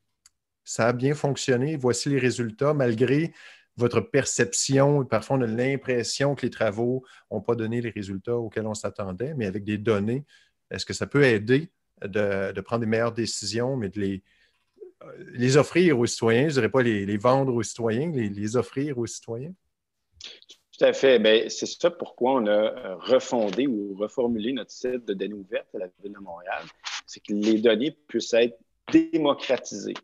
ça a bien fonctionné, voici les résultats, malgré votre perception, parfois on a l'impression que les travaux n'ont pas donné les résultats auxquels on s'attendait, mais avec des données, est-ce que ça peut aider de, prendre des meilleures décisions, mais de les, les offrir aux citoyens, je ne dirais pas les, vendre aux citoyens, les offrir aux citoyens? Tout à fait. Ben, c'est ça pourquoi on a euh, refondé ou reformulé notre site de données ouvertes à la Ville de Montréal. C'est que les données puissent être démocratisées.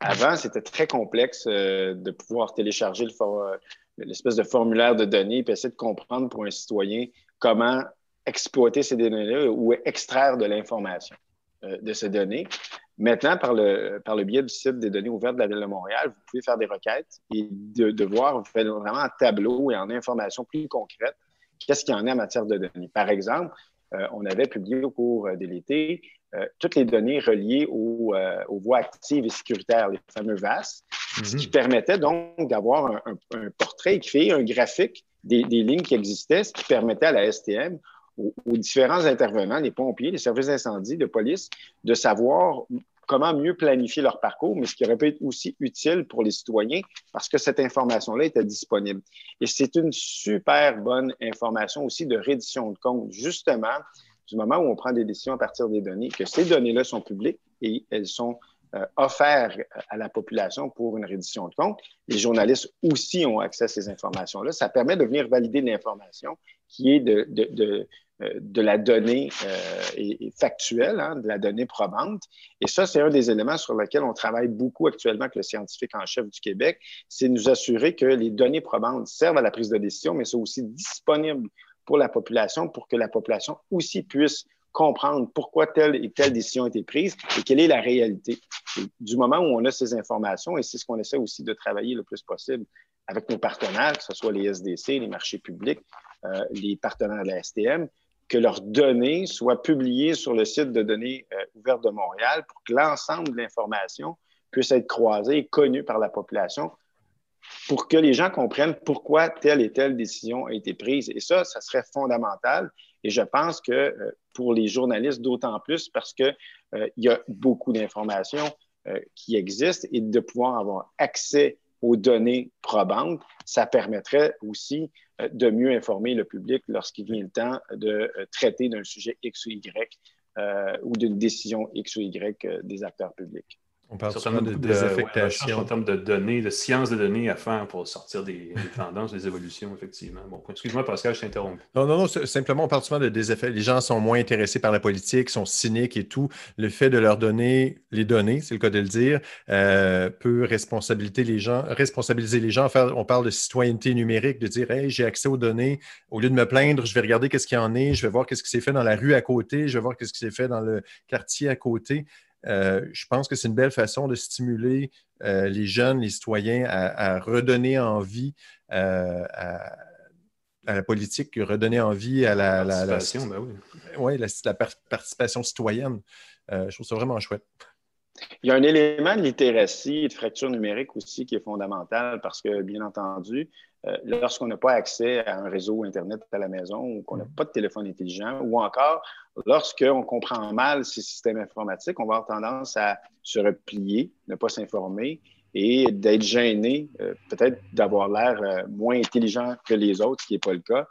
Avant, c'était très complexe euh, de pouvoir télécharger euh, l'espèce de formulaire de données et essayer de comprendre pour un citoyen comment exploiter ces données-là ou extraire de l'information de ces données. Maintenant, par le, par le biais du site des données ouvertes de la Ville de Montréal, vous pouvez faire des requêtes et de, voir vraiment en tableau et en information plus concrète qu'est-ce qu'il y en a en matière de données. Par exemple, euh, on avait publié au cours de l'été euh, toutes les données reliées aux, euh, aux, voies actives et sécuritaires, les fameux VAS, ce qui mhm. permettait donc d'avoir un, portrait écrit, un graphique des, des, lignes qui existaient, ce qui permettait à la STM aux, différents intervenants, les pompiers, les services d'incendie, de police, de savoir comment mieux planifier leur parcours, mais ce qui aurait pu être aussi utile pour les citoyens parce que cette information-là était disponible. Et c'est une super bonne information aussi de reddition de compte, justement, du moment où on prend des décisions à partir des données, que ces données-là sont publiques et elles sont euh, offertes à la population pour une reddition de compte. Les journalistes aussi ont accès à ces informations-là. Ça permet de venir valider l'information qui est de, de la donnée euh, factuelle, hein, de la donnée probante. Et ça, c'est un des éléments sur lesquels on travaille beaucoup actuellement avec le scientifique en chef du Québec, c'est nous assurer que les données probantes servent à la prise de décision, mais sont aussi disponibles pour la population, pour que la population aussi puisse comprendre pourquoi telle et telle décision a été prise et quelle est la réalité. du moment où on a ces informations, et c'est ce qu'on essaie aussi de travailler le plus possible avec nos partenaires, que ce soit les SDC, les marchés publics, euh, les partenaires de la STM, que leurs données soient publiées sur le site de données euh, ouvertes de Montréal pour que l'ensemble de l'information puisse être croisée et connue par la population pour que les gens comprennent pourquoi telle et telle décision a été prise. Et ça, ça serait fondamental. Et je pense que pour les journalistes, d'autant plus parce qu'il y a beaucoup d'informations qui existent et de pouvoir avoir accès aux données probantes, ça permettrait aussi de mieux informer le public lorsqu'il vient le temps de traiter d'un sujet X ou Y ou d'une décision X ou Y des acteurs publics. On parle sûrement de, désaffectation. en termes de données, de sciences de données à faire pour sortir des, tendances, des évolutions, effectivement. Bon, excuse-moi, Pascal, je t'interromps. Non, non, non, simplement, on parle souvent de désaffectation. Les gens sont moins intéressés par la politique, sont cyniques et tout. Le fait de leur donner les données, c'est le cas de le dire, euh, peut responsabiliser les gens. Responsabiliser les gens. on parle de citoyenneté numérique, de dire, hey, j'ai accès aux données. Au lieu de me plaindre, je vais regarder qu'est-ce qu'il y en est, je vais voir qu'est-ce qui s'est fait dans la rue à côté, je vais voir qu'est-ce qui s'est fait dans le quartier à côté. Euh, je pense que c'est une belle façon de stimuler euh, les jeunes, les citoyens à, redonner envie euh, à, la politique, redonner envie à la, participation, ben oui. la, participation citoyenne. je trouve ça vraiment chouette. Il y a un élément de littératie et de fracture numérique aussi qui est fondamental parce que, bien entendu, euh, lorsqu'on n'a pas accès à un réseau Internet à la maison ou qu'on n'a mm. pas de téléphone intelligent ou encore lorsqu'on comprend mal ces systèmes informatiques, on va avoir tendance à se replier, ne pas s'informer et d'être gêné, euh, peut-être d'avoir l'air euh, moins intelligent que les autres, ce qui n'est pas le cas,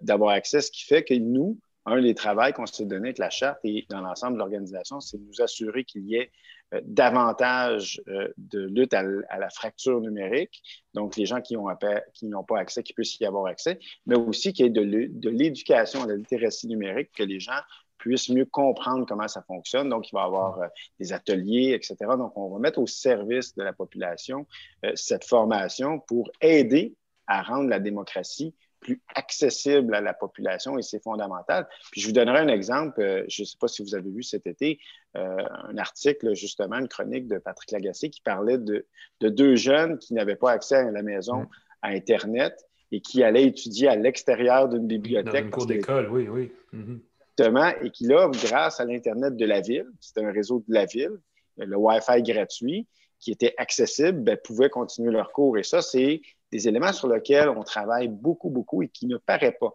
d'avoir accès, ce qui fait que nous, un des travaux qu'on s'est donné avec la charte et dans l'ensemble de l'organisation, c'est de nous assurer qu'il y ait euh, davantage euh, de lutte à, la fracture numérique, donc les gens qui n'ont pas accès, qui puissent y avoir accès, mais aussi qu'il y ait de l'éducation à la littératie numérique, que les gens puissent mieux comprendre comment ça fonctionne. Donc, il va y avoir euh, des ateliers, etc. Donc, on va mettre au service de la population cette formation pour aider à rendre la démocratie plus accessible à la population et c'est fondamental. Puis je vous donnerai un exemple, euh, je ne sais pas si vous avez vu cet été, euh, un article, justement, une chronique de Patrick Lagacé qui parlait de, deux jeunes qui n'avaient pas accès à la maison mm. à Internet et qui allaient étudier à l'extérieur d'une bibliothèque. Dans une cour d'école, oui, oui. Mm-hmm. Exactement, et qui là, grâce à l'Internet de la ville, c'était un réseau de la ville, le Wi-Fi gratuit, qui était accessible, ben, pouvaient continuer leur cours. Et ça, c'est des éléments sur lesquels on travaille beaucoup, beaucoup et qui ne paraît pas.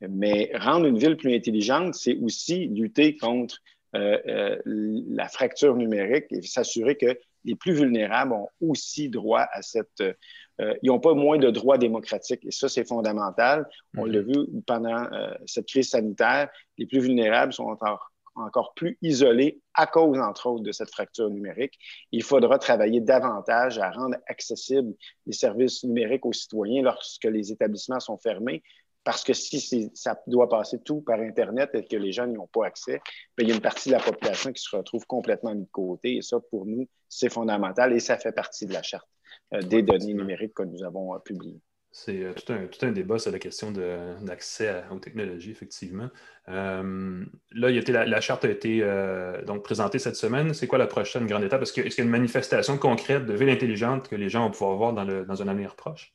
Mais rendre une ville plus intelligente, c'est aussi lutter contre euh, euh, la fracture numérique et s'assurer que les plus vulnérables ont aussi droit à cette... Euh, ils n'ont pas moins de droits démocratiques et ça, c'est fondamental. On l'a mm-hmm. vu pendant cette crise sanitaire, les plus vulnérables sont encore encore plus isolés à cause, entre autres, de cette fracture numérique. Il faudra travailler davantage à rendre accessibles les services numériques aux citoyens lorsque les établissements sont fermés. Parce que si ça doit passer tout par Internet et que les gens n'y ont pas accès, bien, il y a une partie de la population qui se retrouve complètement mise de côté. Et ça, pour nous, c'est fondamental et ça fait partie de la charte euh, des données numériques que nous avons euh, publiées. C'est euh, tout, un, tout un débat sur la question d'accès aux technologies, effectivement. Euh, là, la, charte a été euh, donc présentée cette semaine. C'est quoi la prochaine grande étape? Est-ce qu'il y a une manifestation concrète de ville intelligente que les gens vont pouvoir voir dans, dans un avenir proche?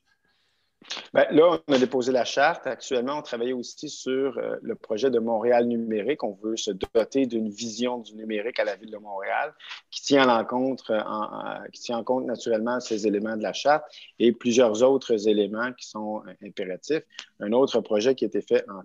Bien, là, on a déposé la charte. Actuellement, on travaille aussi sur euh, le projet de Montréal numérique. On veut se doter d'une vision du numérique à la ville de Montréal qui tient en compte, qui tient en compte naturellement ces éléments de la charte et plusieurs autres éléments qui sont euh, impératifs. Un autre projet qui a été fait en,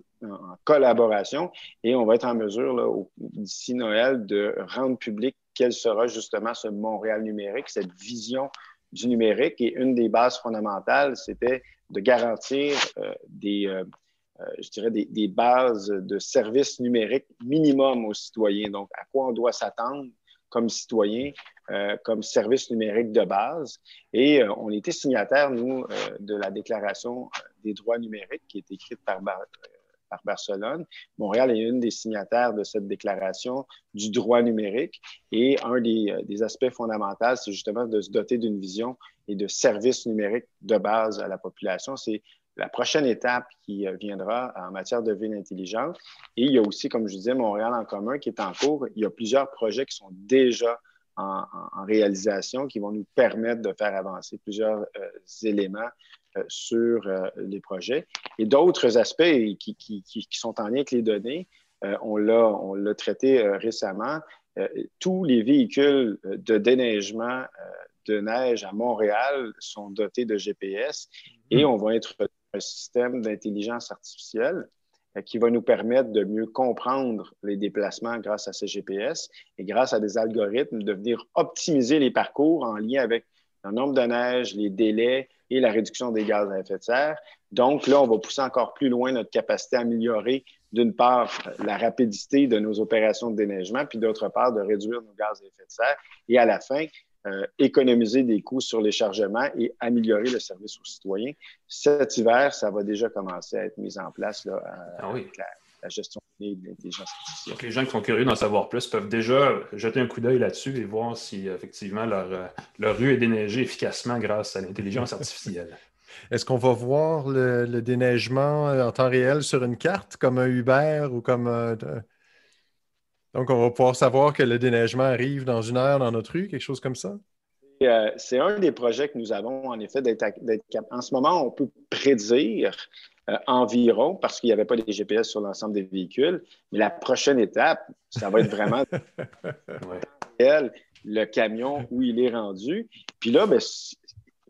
collaboration et on va être en mesure, d'ici Noël, de rendre public quel sera justement ce Montréal numérique, cette vision du numérique. Et une des bases fondamentales, c'était de garantir euh, des, euh, euh, je dirais, des, bases de services numériques minimum aux citoyens. Donc, à quoi on doit s'attendre comme citoyen, comme service numérique de base? Et on était signataire, nous, de la Déclaration des droits numériques qui est écrite par, par Barcelone. Montréal est une des signataires de cette déclaration du droit numérique. Et un des, des aspects fondamentaux, c'est justement de se doter d'une vision et de services numériques de base à la population. C'est la prochaine étape qui euh, viendra en matière de ville intelligente. Et il y a aussi, comme je disais, Montréal en commun qui est en cours. Il y a plusieurs projets qui sont déjà en, réalisation qui vont nous permettre de faire avancer plusieurs euh, éléments euh, sur les projets. Et d'autres aspects qui, qui, qui, sont en lien avec les données, on l'a traité récemment. tous les véhicules de déneigement de neige à Montréal sont dotés de GPS et mhm. on va être un système d'intelligence artificielle qui va nous permettre de mieux comprendre les déplacements grâce à ces GPS et grâce à des algorithmes de venir optimiser les parcours en lien avec le nombre de neige, les délais et la réduction des gaz à effet de serre. Donc là, on va pousser encore plus loin notre capacité à améliorer, d'une part, la rapidité de nos opérations de déneigement, puis d'autre part, de réduire nos gaz à effet de serre. Et à la fin, euh, économiser des coûts sur les chargements et améliorer le service aux citoyens. Cet hiver, ça va déjà commencer à être mis en place là, ah avec la, gestion de l'intelligence artificielle. Donc, les gens qui sont curieux d'en savoir plus peuvent déjà jeter un coup d'œil là-dessus et voir si effectivement leur, euh, leur rue est déneigée efficacement grâce à l'intelligence <laughs> artificielle. Est-ce qu'on va voir le, déneigement en temps réel sur une carte comme un Uber ou comme un, donc, on va pouvoir savoir que le déneigement arrive dans une heure dans notre rue, quelque chose comme ça? Euh, c'est un des projets que nous avons, en effet, d'être En ce moment, on peut prédire euh, environ, parce qu'il n'y avait pas de GPS sur l'ensemble des véhicules, mais la prochaine étape, ça va être vraiment <laughs> le camion où il est rendu. Puis là, ben,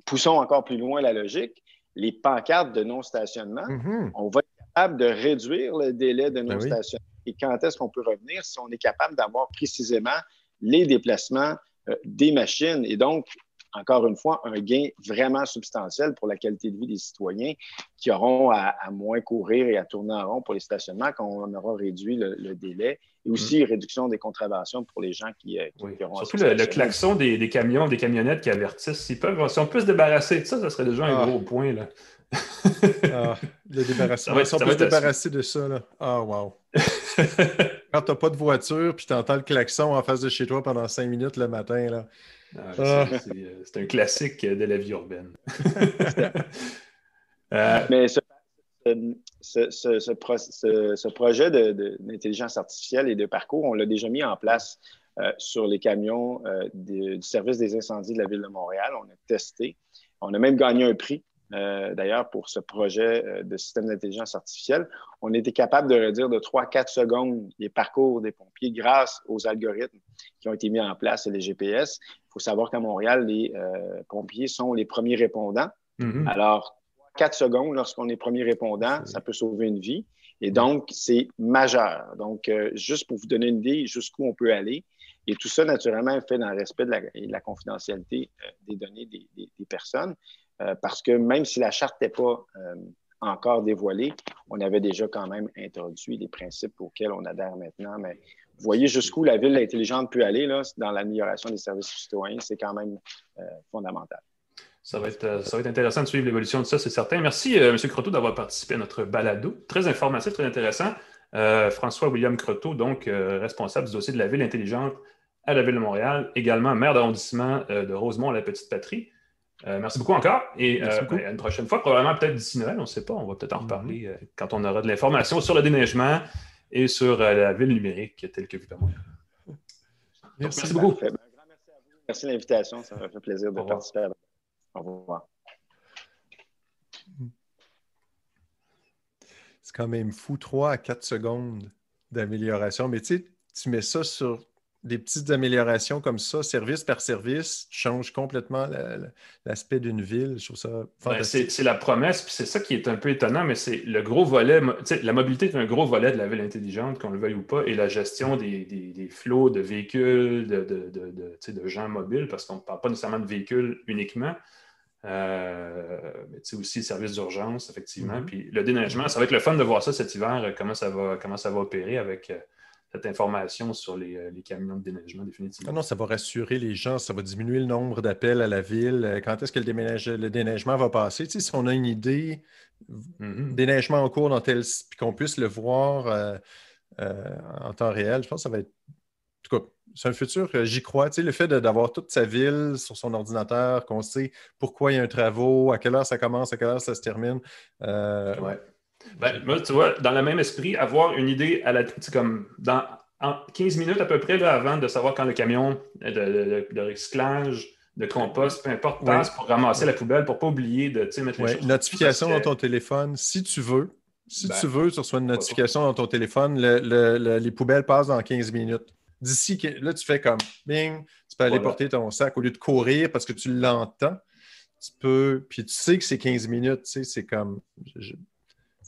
poussons encore plus loin la logique. Les pancartes de non-stationnement, mm-hmm. on va être capable de réduire le délai de ben non-stationnement et quand est-ce qu'on peut revenir si on est capable d'avoir précisément les déplacements euh, des machines? Et donc, encore une fois, un gain vraiment substantiel pour la qualité de vie des citoyens qui auront à, moins courir et à tourner en rond pour les stationnements quand on aura réduit le, délai et aussi mm. réduction des contraventions pour les gens qui, euh, auront Surtout le, klaxon des, camions, des camionnettes qui avertissent. S'ils peuvent, si on peut se débarrasser de ça, ça serait déjà un ah. gros point. Là. ah, le débarrasser. si on peut se débarrasser de ça, là. Ah, wow. <laughs> Quand tu n'as pas de voiture puis tu entends le klaxon en face de chez toi pendant cinq minutes le matin. Là. Ah, ah. Euh, c'est un classique de la vie urbaine. <laughs> Euh, Mais ce, projet d'intelligence artificielle et de parcours, on l'a déjà mis en place euh, sur les camions du service des incendies de la Ville de Montréal. On a testé. On a même gagné un prix euh, d'ailleurs, pour ce projet euh, de système d'intelligence artificielle, on était capable de réduire de 3 à 4 secondes les parcours des pompiers grâce aux algorithmes qui ont été mis en place et les GPS. Il faut savoir qu'à Montréal, les euh, pompiers sont les premiers répondants. Mm-hmm. Alors, 4 secondes, lorsqu'on est premier répondant, ça peut sauver une vie. Et donc, c'est majeur. Donc, juste pour vous donner une idée jusqu'où on peut aller. Et tout ça, naturellement, fait dans le respect de la, confidentialité des données des, des personnes. Euh, parce que même si la charte n'était pas euh, encore dévoilée, on avait déjà quand même introduit les principes auxquels on adhère maintenant. Mais vous voyez jusqu'où la ville intelligente peut aller là, dans l'amélioration des services citoyens, c'est quand même euh, fondamental. Ça va, être, ça va être intéressant de suivre l'évolution de ça, c'est certain. Merci, M. Croteau, d'avoir participé à notre balado. Très informatif, très intéressant. François-William Croteau, donc responsable du dossier de la ville intelligente à la Ville de Montréal, également maire d'arrondissement de Rosemont à la Petite Patrie. Euh, merci beaucoup encore. Et euh, ben, une prochaine fois, probablement peut-être d'ici Noël, on ne sait pas. On va peut-être en mhm. reparler euh, quand on aura de l'information sur le déneigement et sur la ville numérique telle que vue par moi. Merci, beaucoup. Ben, merci à vous. Merci de l'invitation. Ça m'a fait plaisir de participer. Au revoir. C'est quand même fou, 3 à 4 secondes d'amélioration. Mais tu sais, tu mets ça sur des petites améliorations comme ça, service par service, changent complètement l'aspect d'une ville. Je trouve ça ben, fantastique. c'est la promesse, puis c'est ça qui est un peu étonnant, mais c'est le gros volet. La mobilité est un gros volet de la ville intelligente, qu'on le veuille ou pas, et la gestion des, des, flots de véhicules, de, de, de, de gens mobiles, parce qu'on ne parle pas nécessairement de véhicules uniquement. Euh, mais aussi service d'urgence, effectivement. Mm-hmm. Puis le déneigement, ça va être le fun de voir ça cet hiver, comment ça va, comment ça va opérer avec euh, cette information sur euh, les, camions de déneigement définitivement. Ah non, ça va rassurer les gens, ça va diminuer le nombre d'appels à la ville. Euh, quand est-ce que le, le, déneigement va passer? Tu sais, si on a une idée, mm-hmm. déneigement en cours dans tel... puis qu'on puisse le voir euh, en temps réel, je pense que ça va être... En tout cas, c'est un futur, j'y crois. Tu sais, le fait d'avoir toute sa ville sur son ordinateur, qu'on sait pourquoi il y a un travaux, à quelle heure ça commence, à quelle heure ça se termine. ouais. Ben, moi, tu vois, dans le même esprit, avoir une idée à la. comme dans en 15 minutes à peu près là, avant de savoir quand le camion de, recyclage, de compost, peu importe, passe pour ramasser la poubelle pour ne pas oublier de mettre les choses. Notification dans ton téléphone, si tu veux. Si ben, tu veux, tu reçois une notification dans ton téléphone, les poubelles passent dans 15 minutes. D'ici, là, tu fais comme bing, tu peux aller porter ton sac au lieu de courir parce que tu l'entends. Tu peux, puis tu sais que c'est 15 minutes, tu sais, c'est comme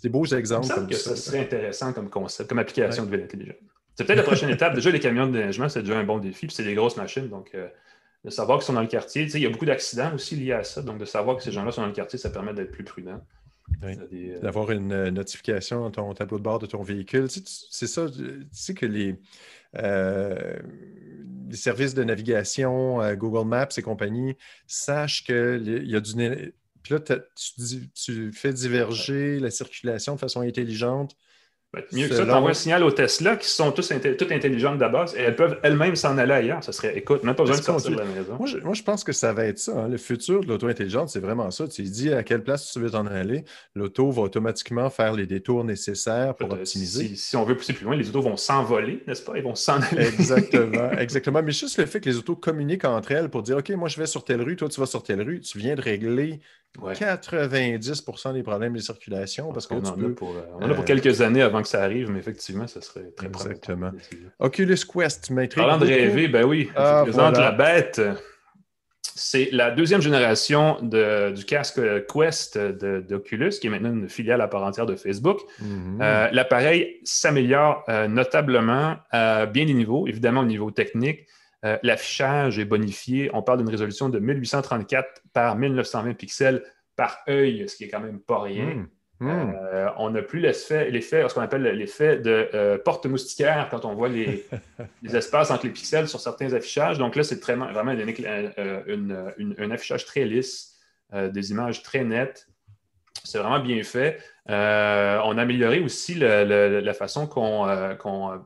des beaux exemples. comme que ça, serait intéressant comme concept, comme application de ville intelligente. C'est peut-être la prochaine étape. Déjà, les camions de déneigement, c'est déjà un bon défi, puis c'est des grosses machines. Donc, euh, de savoir qu'ils sont dans le quartier, il y a beaucoup d'accidents aussi liés à ça. Donc, de savoir que ces gens-là sont dans le quartier, ça permet d'être plus prudent. Euh, D'avoir une euh, notification dans ton tableau de bord de ton véhicule. c'est ça. Tu sais que les, les services de navigation, Google Maps et compagnie, sachent qu'il y a du. Puis là, tu, fais diverger la circulation de façon intelligente ben, mieux que ça, tu envoies un signal aux Tesla qui sont tous toutes intelligentes d'abord et elles peuvent elles-mêmes s'en aller ailleurs. Ça serait, écoute, même pas besoin de sortir de la maison. Moi je, pense que ça va être ça. Hein. Le futur de l'auto intelligente, c'est vraiment ça. Tu dis à quelle place tu veux t'en aller, l'auto va automatiquement faire les détours nécessaires pour optimiser. Si, on veut pousser plus loin, les autos vont s'envoler, n'est-ce pas? Ils vont s'en aller. Exactement, <laughs> exactement. Mais juste le fait que les autos communiquent entre elles pour dire OK, moi je vais sur telle rue, toi tu vas sur telle rue, tu viens de régler 90% des problèmes de circulation parce qu'on en, a pour, euh, on en a pour quelques années avant que ça arrive, mais effectivement, ça serait très Exactement. Oculus Quest, maîtrise. Parlant de rêver, ben oui, ah, je présente la bête. C'est la deuxième génération de, du casque Quest d'Oculus, qui est maintenant une filiale à part entière de Facebook. Mhm. Euh, l'appareil s'améliore euh, notablement à bien des niveaux, évidemment au niveau technique. Euh, l'affichage est bonifié. On parle d'une résolution de 1834 par 1920 pixels par œil, ce qui est quand même pas rien. Hmm. Hmm. Euh, on n'a plus l'effet, ce qu'on appelle l'effet de euh, porte moustiquaire quand on voit les, <laughs> espaces entre les pixels sur certains affichages. Donc là, c'est vraiment un affichage très lisse, des images très nettes. C'est vraiment bien fait. on a amélioré aussi la façon qu'on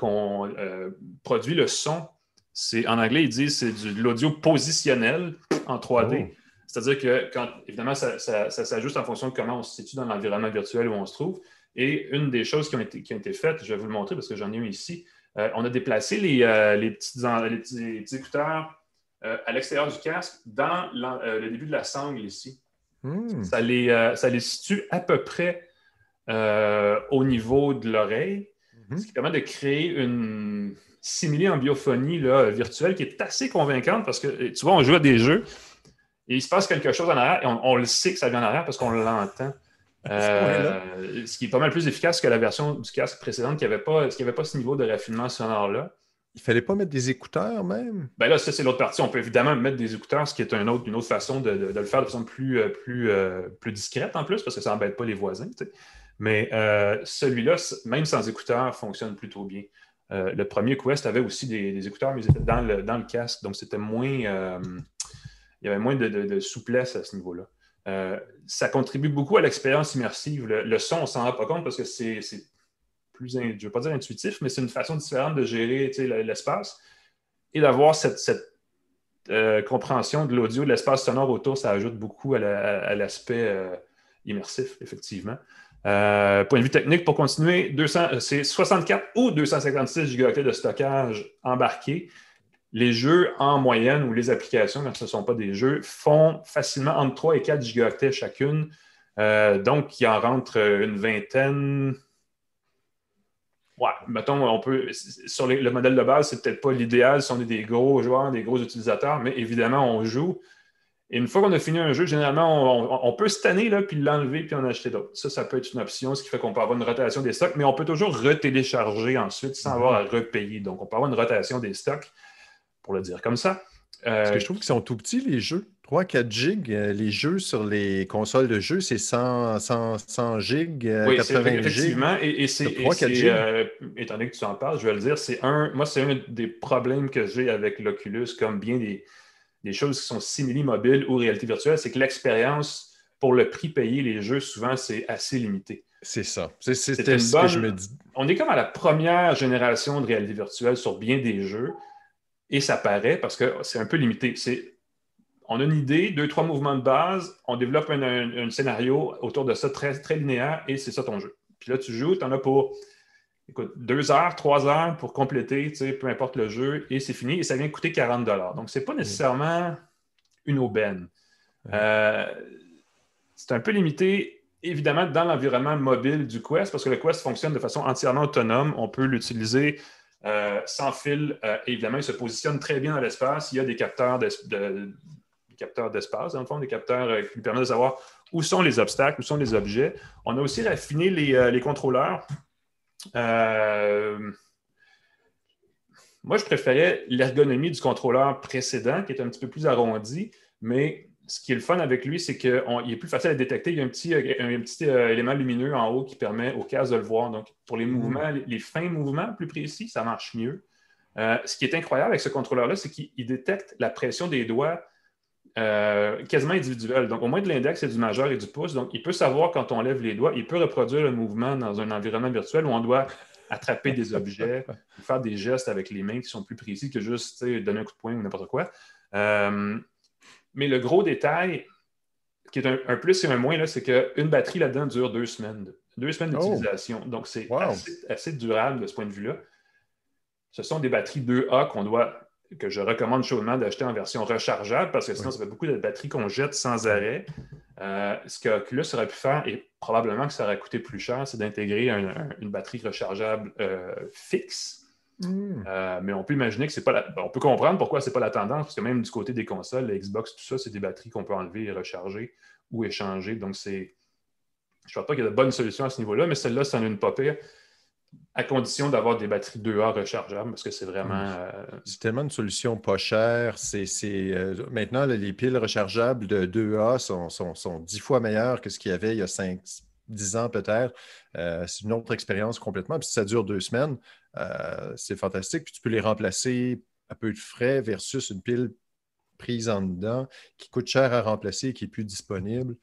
qu'on euh, produit le son. C'est, en anglais, ils disent c'est de l'audio positionnel en 3D. C'est-à-dire que, quand, évidemment, ça, s'ajuste en fonction de comment on se situe dans l'environnement virtuel où on se trouve. Et une des choses qui ont été, qui ont été faites, je vais vous le montrer parce que j'en ai eu ici, euh, on a déplacé les, euh, les, petits, petits, écouteurs à l'extérieur du casque dans le début de la sangle ici. Hmm. Ça, les, ça les situe à peu près au niveau de l'oreille. Mhm. ce qui permet de créer une similé en biophonie là, virtuelle qui est assez convaincante parce que, tu vois, on joue à des jeux et il se passe quelque chose en arrière et on, le sait que ça vient en arrière parce qu'on l'entend. <laughs> Euh, ce qui est pas mal plus efficace que la version du casque précédente qui n'avait pas, pas ce niveau de raffinement sonore-là. Il fallait pas mettre des écouteurs même? Ben là, ça, c'est l'autre partie. On peut évidemment mettre des écouteurs, ce qui est une autre, une autre façon de, le faire de façon plus, euh, plus, euh, plus discrète en plus, parce que ça n'embête pas les voisins. Mais euh, celui-là, même sans écouteurs, fonctionne plutôt bien. Euh, le premier Quest avait aussi des, écouteurs, mais ils étaient dans le, casque, donc c'était moins. Euh, il y avait moins de, souplesse à ce niveau-là. ça contribue beaucoup à l'expérience immersive. Le, son, on ne s'en rend pas compte parce que c'est plus, je ne veux pas dire intuitif, mais c'est une façon différente de gérer l'espace et d'avoir cette, compréhension de l'audio, de l'espace sonore autour, ça ajoute beaucoup à l'aspect immersif, effectivement. Euh, point de vue technique, pour continuer, euh, c'est 64 ou 256 Go de stockage embarqué. Les jeux en moyenne ou les applications, quand ce ne sont pas des jeux, font facilement entre 3 et 4 gigaoctets chacune. Euh, donc, il en rentre une vingtaine. Ouais, mettons, on peut. Sur le modèle de base, c'est peut-être pas l'idéal si on est des gros joueurs, des gros utilisateurs, mais évidemment, on joue. Et une fois qu'on a fini un jeu, généralement, on, peut se tanner là, puis l'enlever puis en acheter d'autres. Ça, ça peut être une option, ce qui fait qu'on peut avoir une rotation des stocks, mais on peut toujours retélécharger ensuite sans avoir à repayer. Donc, on peut avoir une rotation des stocks, pour le dire comme ça. Euh, Parce que je trouve qu'ils sont tout petits, les jeux. 3-4 gigs, euh, les jeux sur les consoles de jeux, c'est 100, 100, 100 gigs, euh, oui, 80 effectivement, et, c'est, euh, étant donné que tu en parles, je vais le dire, c'est un, moi, c'est un des problèmes que j'ai avec l'Oculus, comme bien des, des choses qui sont simili-mobiles ou réalité virtuelle, c'est que l'expérience pour le prix payé, les jeux, souvent, c'est assez limité. C'est ça. C'est ce que je me dis. On est comme à la première génération de réalité virtuelle sur bien des jeux, et ça paraît parce que c'est un peu limité. On a une idée, deux, trois mouvements de base, on développe un, scénario autour de ça très, très linéaire, et c'est ça ton jeu. Puis là, tu joues, tu en as pour écoute, deux heures, trois heures pour compléter, peu importe le jeu, et c'est fini, et ça vient coûter 40 Donc, ce n'est pas nécessairement une aubaine. Euh, c'est un peu limité, évidemment, dans l'environnement mobile du Quest, parce que le Quest fonctionne de façon entièrement autonome. On peut l'utiliser euh, sans fil. Euh, évidemment, il se positionne très bien dans l'espace. Il y a des capteurs d'espace, dans le fond, des capteurs qui lui permettent de savoir où sont les obstacles, où sont les objets. On a aussi raffiné les, contrôleurs. Moi, je préférais l'ergonomie du contrôleur précédent, qui est un petit peu plus arrondi, mais ce qui est le fun avec lui, c'est qu'il est plus facile à détecter. Il y a un petit, un, petit élément lumineux en haut qui permet au casque de le voir. Donc, pour les mouvements, les, fins mouvements plus précis, ça marche mieux. Euh, ce qui est incroyable avec ce contrôleur-là, c'est qu'il détecte la pression des doigts euh, quasiment individuelle. Donc, au moins de l'index et du majeur et du pouce. Donc, il peut savoir quand on lève les doigts, il peut reproduire le mouvement dans un environnement virtuel où on doit attraper des objets <laughs> faire des gestes avec les mains qui sont plus précis que juste donner un coup de poing ou n'importe quoi. Euh, mais le gros détail, qui est un, plus et un moins, c'est qu'une batterie là-dedans dure deux semaines. Deux semaines oh! d'utilisation. Donc, c'est assez, durable de ce point de vue-là. Ce sont des batteries 2A qu'on doit, que je recommande chaudement d'acheter en version rechargeable parce que sinon, ça fait beaucoup de batteries qu'on jette sans arrêt. Euh, ce que Oculus aurait pu faire, et probablement que ça aurait coûté plus cher, c'est d'intégrer une batterie rechargeable euh, fixe. Hmm. Euh, mais on peut imaginer que c'est pas la... on peut comprendre pourquoi c'est pas la tendance, parce que même du côté des consoles, la Xbox, tout ça, c'est des batteries qu'on peut enlever et recharger ou échanger. Donc, c'est. Je ne crois pas qu'il y a de bonnes solutions à ce niveau-là, mais celle-là, ça en a une pas pire à condition d'avoir des batteries 2A rechargeables, parce que c'est vraiment... Euh, c'est tellement une solution pas chère. C'est, euh, Maintenant, les piles rechargeables de 2A sont, sont, 10 fois meilleures que ce qu'il y avait il y a 5, 10 ans peut-être. Euh, c'est une autre expérience complètement. Puis si ça dure deux semaines, c'est fantastique. Puis tu peux les remplacer à peu de frais versus une pile prise en dedans qui coûte cher à remplacer et qui est plus disponible.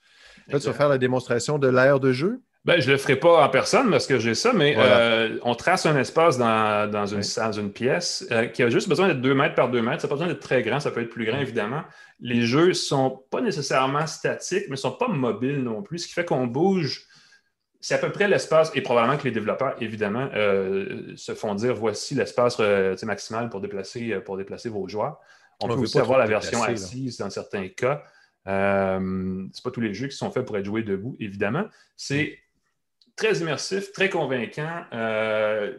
Là, tu vas faire la démonstration de l'air de jeu. Ben, je ne le ferai pas en personne parce que j'ai ça, mais euh, on trace un espace dans, dans, une, une, pièce euh, qui a juste besoin d'être 2 mètres par 2 mètres. Ça n'a pas besoin d'être très grand, ça peut être plus grand, évidemment. Les jeux ne sont pas nécessairement statiques, mais ne sont pas mobiles non plus, ce qui fait qu'on bouge. C'est à peu près l'espace, et probablement que les développeurs, évidemment, euh, se font dire voici l'espace maximal pour déplacer, pour déplacer vos joueurs. On, peut aussi avoir la version assise dans certains cas. ce n'est pas tous les jeux qui sont faits pour être joués debout, évidemment. C'est très immersif, très convaincant. Euh,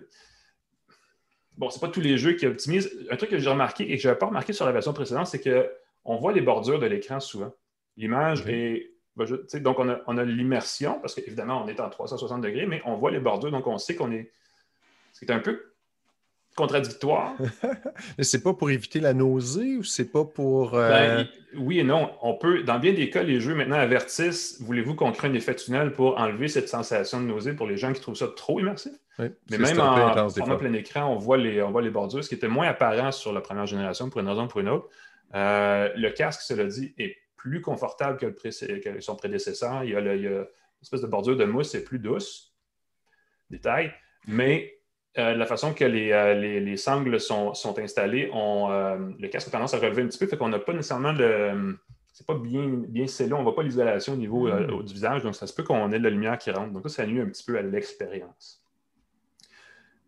bon, c'est pas tous les jeux qui optimisent. Un truc que j'ai remarqué et que je n'avais pas remarqué sur la version précédente, c'est qu'on voit les bordures de l'écran souvent. L'image est. Ben, donc, on a, on a l'immersion, parce qu'évidemment, on est en 360 degrés, mais on voit les bordures, donc on sait qu'on est. C'est un peu contradictoire. <laughs> Mais c'est pas pour éviter la nausée ou c'est pas pour. Euh, ben, oui et non. On peut, dans bien des cas, les jeux maintenant avertissent voulez-vous qu'on crée un effet tunnel pour enlever cette sensation de nausée pour les gens qui trouvent ça trop immersif? Mais même en format plein écran, on voit, les, on voit les bordures, ce qui était moins apparent sur la première génération pour une raison ou pour une autre. Euh, le casque, cela dit, est plus confortable que, le son prédécesseur. Il y, a il y a une espèce de bordure de mousse, c'est plus douce. Détail. Mais euh, la façon que les, euh, sangles sont, installées, euh, le casque a tendance à relever un petit peu, fait qu'on n'a pas nécessairement le. C'est pas bien, bien scellé, on ne voit pas l'isolation au niveau mm. du visage, donc ça se peut qu'on ait de la lumière qui rentre. Donc ça, ça nuit un petit peu à l'expérience.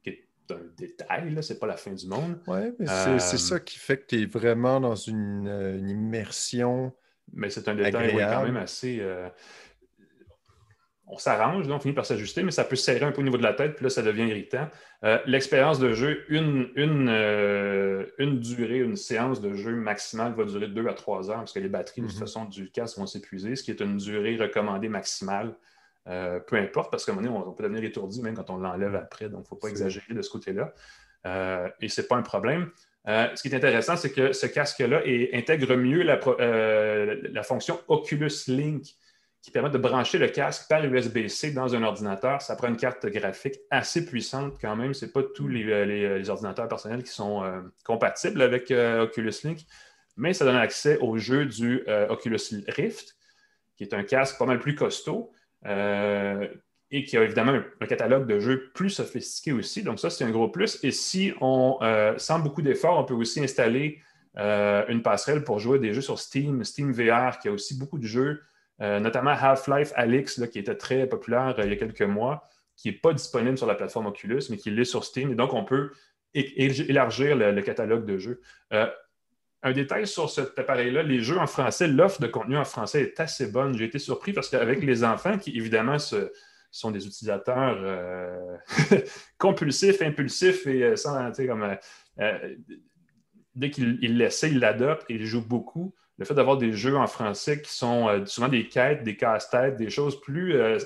C'est un détail, ce n'est pas la fin du monde. Oui, mais c'est ça qui fait que tu es vraiment dans une, immersion. Mais c'est un détail quand même assez on s'arrange, on finit par s'ajuster, mais ça peut serrer un peu au niveau de la tête, puis là, ça devient irritant. Euh, l'expérience de jeu, une, euh, une, durée, une séance de jeu maximale va durer deux à trois heures, parce que les batteries, de toute mhm. façon, du casque vont s'épuiser, ce qui est une durée recommandée maximale. Euh, peu importe, parce qu'à un moment donné, on, peut devenir étourdi même quand on l'enlève après, donc il ne faut pas exagérer de ce côté-là. et ce n'est pas un problème. ce qui est intéressant, c'est que ce casque-là intègre mieux la, la fonction Oculus Link qui permet de brancher le casque par USB-C dans un ordinateur. Ça prend une carte graphique assez puissante quand même. Ce n'est pas tous les, euh, ordinateurs personnels qui sont euh, compatibles avec euh, Oculus Link, mais ça donne accès au jeu du Oculus Rift, qui est un casque pas mal plus costaud et qui a évidemment un, catalogue de jeux plus sophistiqué aussi. Donc ça, c'est un gros plus. Et si on, sans beaucoup d'efforts, on peut aussi installer une passerelle pour jouer des jeux sur Steam, Steam VR, qui a aussi beaucoup de jeux euh, notamment Half-Life Alix, qui était très populaire euh, il y a quelques mois, qui n'est pas disponible sur la plateforme Oculus, mais qui l'est sur Steam. Et donc, on peut élargir le, catalogue de jeux. Euh, un détail sur cet appareil-là, les jeux en français, l'offre de contenu en français est assez bonne. J'ai été surpris parce qu'avec les enfants, qui évidemment sont des utilisateurs <laughs> compulsifs, impulsifs et sans, comme, dès qu'ils l'essaient, ils l'adoptent et ils jouent beaucoup le fait d'avoir des jeux en français qui sont euh, souvent des quêtes, des casse-têtes, des choses plus, euh,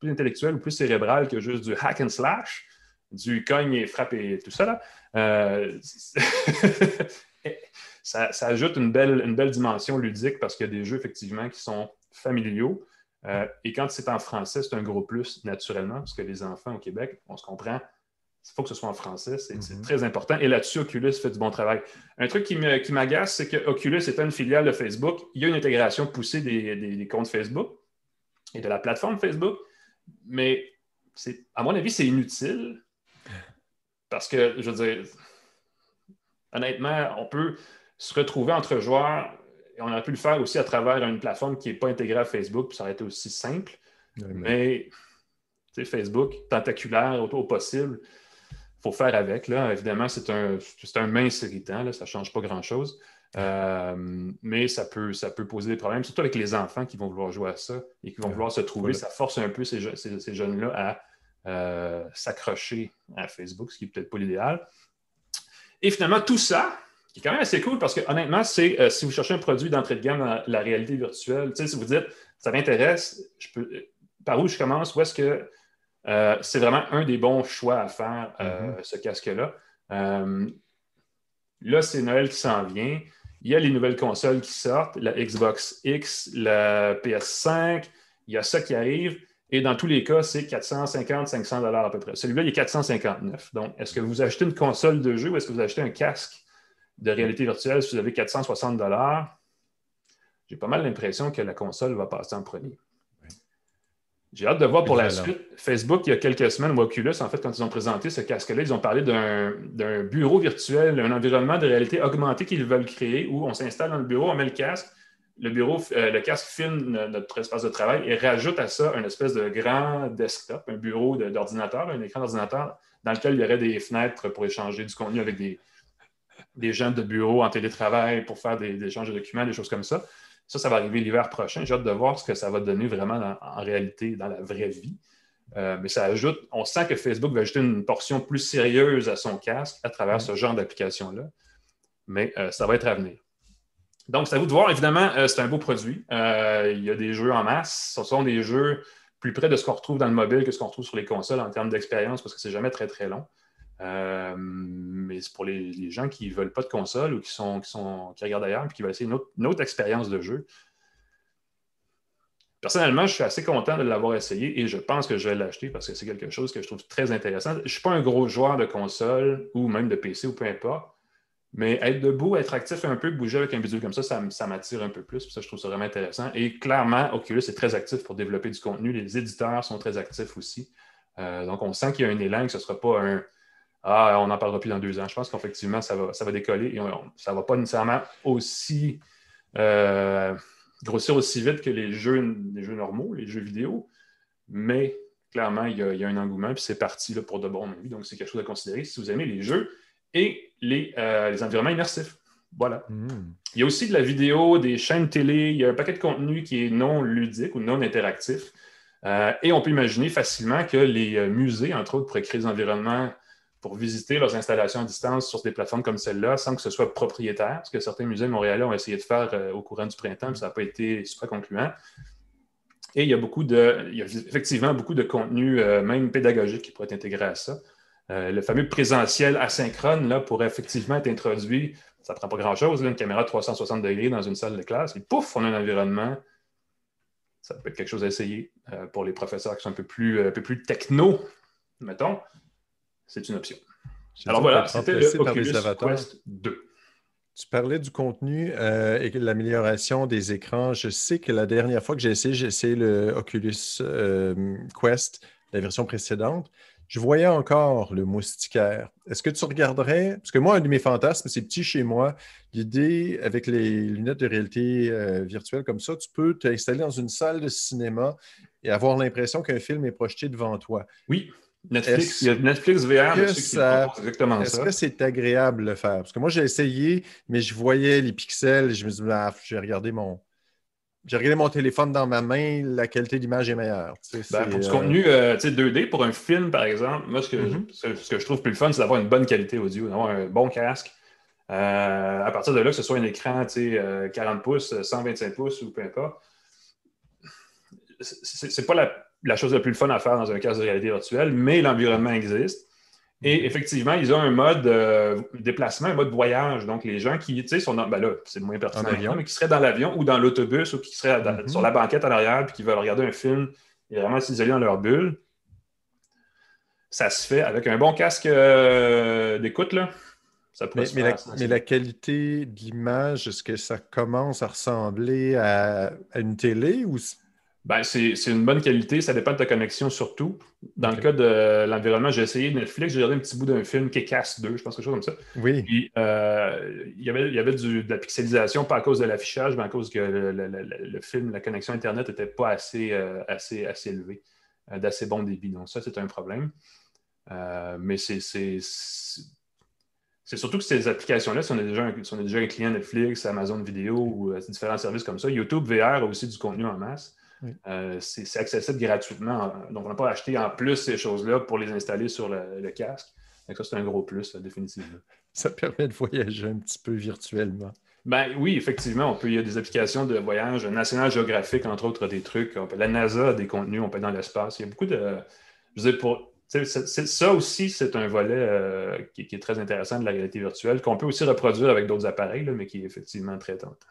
plus intellectuelles ou plus cérébrales que juste du hack and slash, du cogne et frappe et tout ça. Là. Euh, <laughs> ça, ajoute une belle, une belle dimension ludique parce qu'il y a des jeux effectivement qui sont familiaux. et quand c'est en français, c'est un gros plus naturellement parce que les enfants au Québec, on se comprend, il faut que ce soit en français, c'est mm-hmm. très important. Et là-dessus, Oculus fait du bon travail. Un truc qui m'agace, c'est que Oculus étant une filiale de Facebook, il y a une intégration poussée des, comptes Facebook et de la plateforme Facebook, mais à mon avis, c'est inutile parce que, je veux dire, honnêtement, on peut se retrouver entre joueurs et on aurait pu le faire aussi à travers une plateforme qui n'est pas intégrée à Facebook, puis ça aurait été aussi simple. mais, Facebook, tentaculaire au possible, faut faire avec. Là. Évidemment, c'est un, un mince irritant, ça ne change pas grand-chose. Euh, mais ça peut, ça peut poser des problèmes, surtout avec les enfants qui vont vouloir jouer à ça et qui vont vouloir se trouver. Ça force un peu ces, ces, jeunes-là à euh, s'accrocher à Facebook, ce qui n'est peut-être pas l'idéal. Et finalement, tout ça, qui est quand même assez cool parce que honnêtement, c'est euh, si vous cherchez un produit d'entrée de gamme dans la réalité virtuelle, si vous dites ça m'intéresse, par où je commence, où est-ce que euh, c'est vraiment un des bons choix à faire, euh, mm-hmm. ce casque-là. Euh, là, c'est Noël qui s'en vient. Il y a les nouvelles consoles qui sortent, la Xbox X, la PS5, il y a ça qui arrive. Et dans tous les cas, c'est 450-500 dollars à peu près. Celui-là, il est 459. Donc, est-ce que vous achetez une console de jeu ou est-ce que vous achetez un casque de réalité virtuelle si vous avez 460 dollars? J'ai pas mal l'impression que la console va passer en premier. J'ai hâte de voir pour la suite. Facebook, il y a quelques semaines, ou Oculus, en fait, quand ils ont présenté ce casque-là, ils ont parlé d'un bureau virtuel, un environnement de réalité augmentée qu'ils veulent créer où on s'installe dans le bureau, on met le casque, le bureau, euh, le casque filme notre espace de travail et rajoute à ça une espèce de grand desktop, un bureau d'ordinateur, un écran d'ordinateur dans lequel il y aurait des fenêtres pour échanger du contenu avec des, des gens de bureau en télétravail pour faire des, des échanges de documents, des choses comme ça. Ça, ça va arriver l'hiver prochain. J'ai hâte de voir ce que ça va donner vraiment en réalité dans la vraie vie. Euh, mais ça ajoute, on sent que Facebook va ajouter une portion plus sérieuse à son casque à travers ce genre d'application-là. Mais euh, ça va être à venir. Donc, c'est à vous de voir. Évidemment, euh, c'est un beau produit. il y a des jeux en masse. Ce sont des jeux plus près de ce qu'on retrouve dans le mobile que ce qu'on retrouve sur les consoles en termes d'expérience parce que c'est jamais très, très long. Euh, mais c'est pour les, gens qui ne veulent pas de console ou qui, sont, qui, sont, qui regardent ailleurs et qui veulent essayer une autre, expérience de jeu. Personnellement, je suis assez content de l'avoir essayé et je pense que je vais l'acheter parce que c'est quelque chose que je trouve très intéressant. Je ne suis pas un gros joueur de console ou même de PC ou peu importe, mais être debout, être actif un peu, bouger avec un vidéo comme ça, ça, m'attire un peu plus. Ça, je trouve ça vraiment intéressant. Et clairement, Oculus est très actif pour développer du contenu. Les éditeurs sont très actifs aussi. Euh, donc, on sent qu'il y a un élan, que ce ne sera pas un, ah, on n'en parlera plus dans deux ans. Je pense qu'effectivement, ça va, ça va décoller et ça ne va pas nécessairement aussi euh, grossir aussi vite que les jeux, les jeux normaux, les jeux vidéo, mais clairement, il y a, un engouement, puis c'est parti là, pour de bon avis. Donc, c'est quelque chose à considérer si vous aimez les jeux et les, euh, environnements immersifs. Voilà. Hmm. Il y a aussi de la vidéo, des chaînes télé, il y a un paquet de contenu qui est non ludique ou non interactif. Euh, et on peut imaginer facilement que les musées, entre autres, pourraient créer des environnements pour visiter leurs installations à distance sur des plateformes comme celle-là sans que ce soit propriétaire, ce que certains musées montréalais ont essayé de faire euh, au courant du printemps, mais ça n'a pas été super concluant. Et il y a beaucoup de, effectivement beaucoup de contenu, euh, même pédagogique, qui pourrait être intégré à ça. Euh, le fameux présentiel asynchrone là, pourrait effectivement être introduit. Ça ne prend pas grand-chose, une caméra de 360 degrés dans une salle de classe, et pouf, on a un environnement. Ça peut être quelque chose à essayer pour les professeurs qui sont un peu plus, un peu plus techno, mettons c'est une option. Alors voilà, c'était le Oculus Quest 2. Tu parlais du contenu euh, et de l'amélioration des écrans. Je sais que la dernière fois que j'ai essayé, j'ai essayé le Oculus euh, Quest, la version précédente. Je voyais encore le moustiquaire. Est-ce que tu regarderais, parce que moi, un de mes fantasmes, c'est petit chez moi, l'idée avec les lunettes de réalité euh, virtuelle comme ça, tu peux t'installer dans une salle de cinéma et avoir l'impression qu'un film est projeté devant toi. Oui. Netflix, il y a Netflix VR, ça, exactement Est-ce que c'est agréable de le faire? Parce que moi, j'ai essayé, mais je voyais les pixels, je me suis dit, ah, j'ai regardé mon. J'ai regardé mon téléphone dans ma main, la qualité d'image est meilleure. Ben, pour du euh, contenu 2D, euh, pour un film, par exemple, moi, ce que, mm-hmm. ce, que je trouve plus fun, c'est d'avoir une bonne qualité audio, d'avoir un bon casque, à partir de là, que ce soit un écran 40 pouces, 125 pouces ou peu importe, c'est pas la, la, chose la plus fun à faire dans un cas de réalité virtuelle, mais l'environnement existe. Et effectivement, ils ont un mode euh, déplacement, un mode voyage. Donc, les gens qui, tu sais, sont dans, ben là, c'est moins pertinent, mais qui seraient dans l'avion ou dans l'autobus ou qui seraient mm-hmm. sur la banquette en arrière puis qui veulent regarder un film et vraiment s'isoler dans leur bulle, ça se fait avec un bon casque euh, d'écoute, là. Ça mais, mais, la, mais, la, qualité de l'image, est-ce que ça commence à ressembler à, à une télé ou ben, c'est une bonne qualité, ça dépend de ta connexion surtout. Dans le cas de l'environnement, j'ai essayé Netflix, j'ai regardé un petit bout d'un film qui 2, je pense quelque chose comme ça. Oui. Puis, euh, il y avait, il y avait de la pixelisation, pas à cause de l'affichage, mais à cause que le, film, la connexion Internet n'était pas assez, euh, assez, assez élevée, euh, d'assez bon débit. Donc, ça, c'est un problème. mais c'est c'est surtout que ces applications-là, si on, est déjà un, si on est déjà un client Netflix, Amazon Vidéo ou différents services comme ça, YouTube VR a aussi du contenu en masse. Euh, c'est accessible gratuitement. Donc, on n'a pas acheté en plus ces choses-là pour les installer sur le, casque. Donc, ça, c'est un gros plus, définitivement. Ça permet de voyager un petit peu virtuellement. Ben oui, effectivement, on peut, il y a des applications de voyage, National Geographic, entre autres, des trucs. la NASA a des contenus, on peut dans l'espace. Il y a beaucoup de. Je veux dire, pour, ça aussi, c'est un volet euh, qui, est très intéressant de la réalité virtuelle, qu'on peut aussi reproduire avec d'autres appareils, mais qui est effectivement très tentant.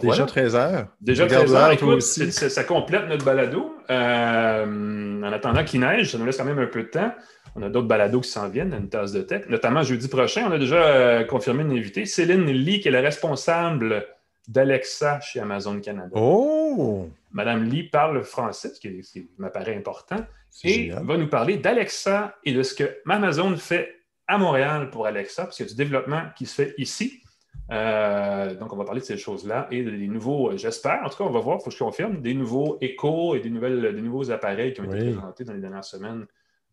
Déjà 13 heures. Déjà 13 heures. Écoute, ça complète notre balado. Euh, en attendant qu'il neige, ça nous laisse quand même un peu de temps. On a d'autres balados qui s'en viennent, une tasse de tech. Notamment jeudi prochain, on a déjà euh, confirmé une invitée, Céline Lee, qui est la responsable d'Alexa chez Amazon Canada. Oh! Madame Lee parle français, ce qui, m'apparaît important, et va nous parler d'Alexa et de ce que Amazon fait à Montréal pour Alexa, parce qu'il y a du développement qui se fait ici euh, donc, on va parler de ces choses-là et des nouveaux, j'espère, en tout cas, on va voir, il faut que je confirme, des nouveaux échos et des, nouvelles, des nouveaux appareils qui ont été présentés dans les dernières semaines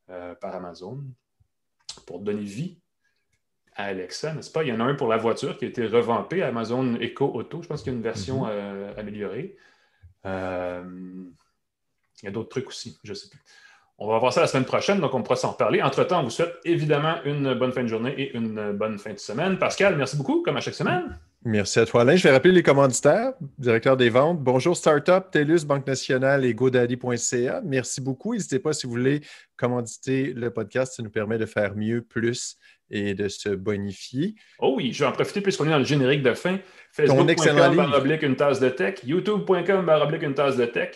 euh, par Amazon pour donner vie à Alexa, n'est-ce pas? Il y en a un pour la voiture qui a été revampé, Amazon Echo Auto. Je pense qu'il y a une version euh, améliorée. il y a d'autres trucs aussi, je ne sais plus. On va voir ça la semaine prochaine, donc on pourra s'en reparler. Entre-temps, on vous souhaite évidemment une bonne fin de journée et une bonne fin de semaine. Pascal, merci beaucoup, comme à chaque semaine. Merci à toi, Alain. Je vais rappeler les commanditaires, directeur des ventes. Bonjour Startup, TELUS, Banque Nationale et GoDaddy.ca. Merci beaucoup. N'hésitez pas si vous voulez commanditer le podcast, ça nous permet de faire mieux, plus et de se bonifier. Oh oui, je vais en profiter puisqu'on est dans le générique de fin. Facebook.com une tasse de tech, YouTube.com une tasse de tech.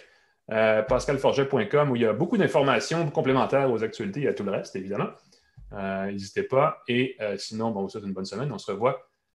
Euh, pascalforget.com où il y a beaucoup d'informations complémentaires aux actualités et à tout le reste, évidemment. Euh, n'hésitez pas. Et euh, sinon, bon, vous souhaite une bonne semaine. On se revoit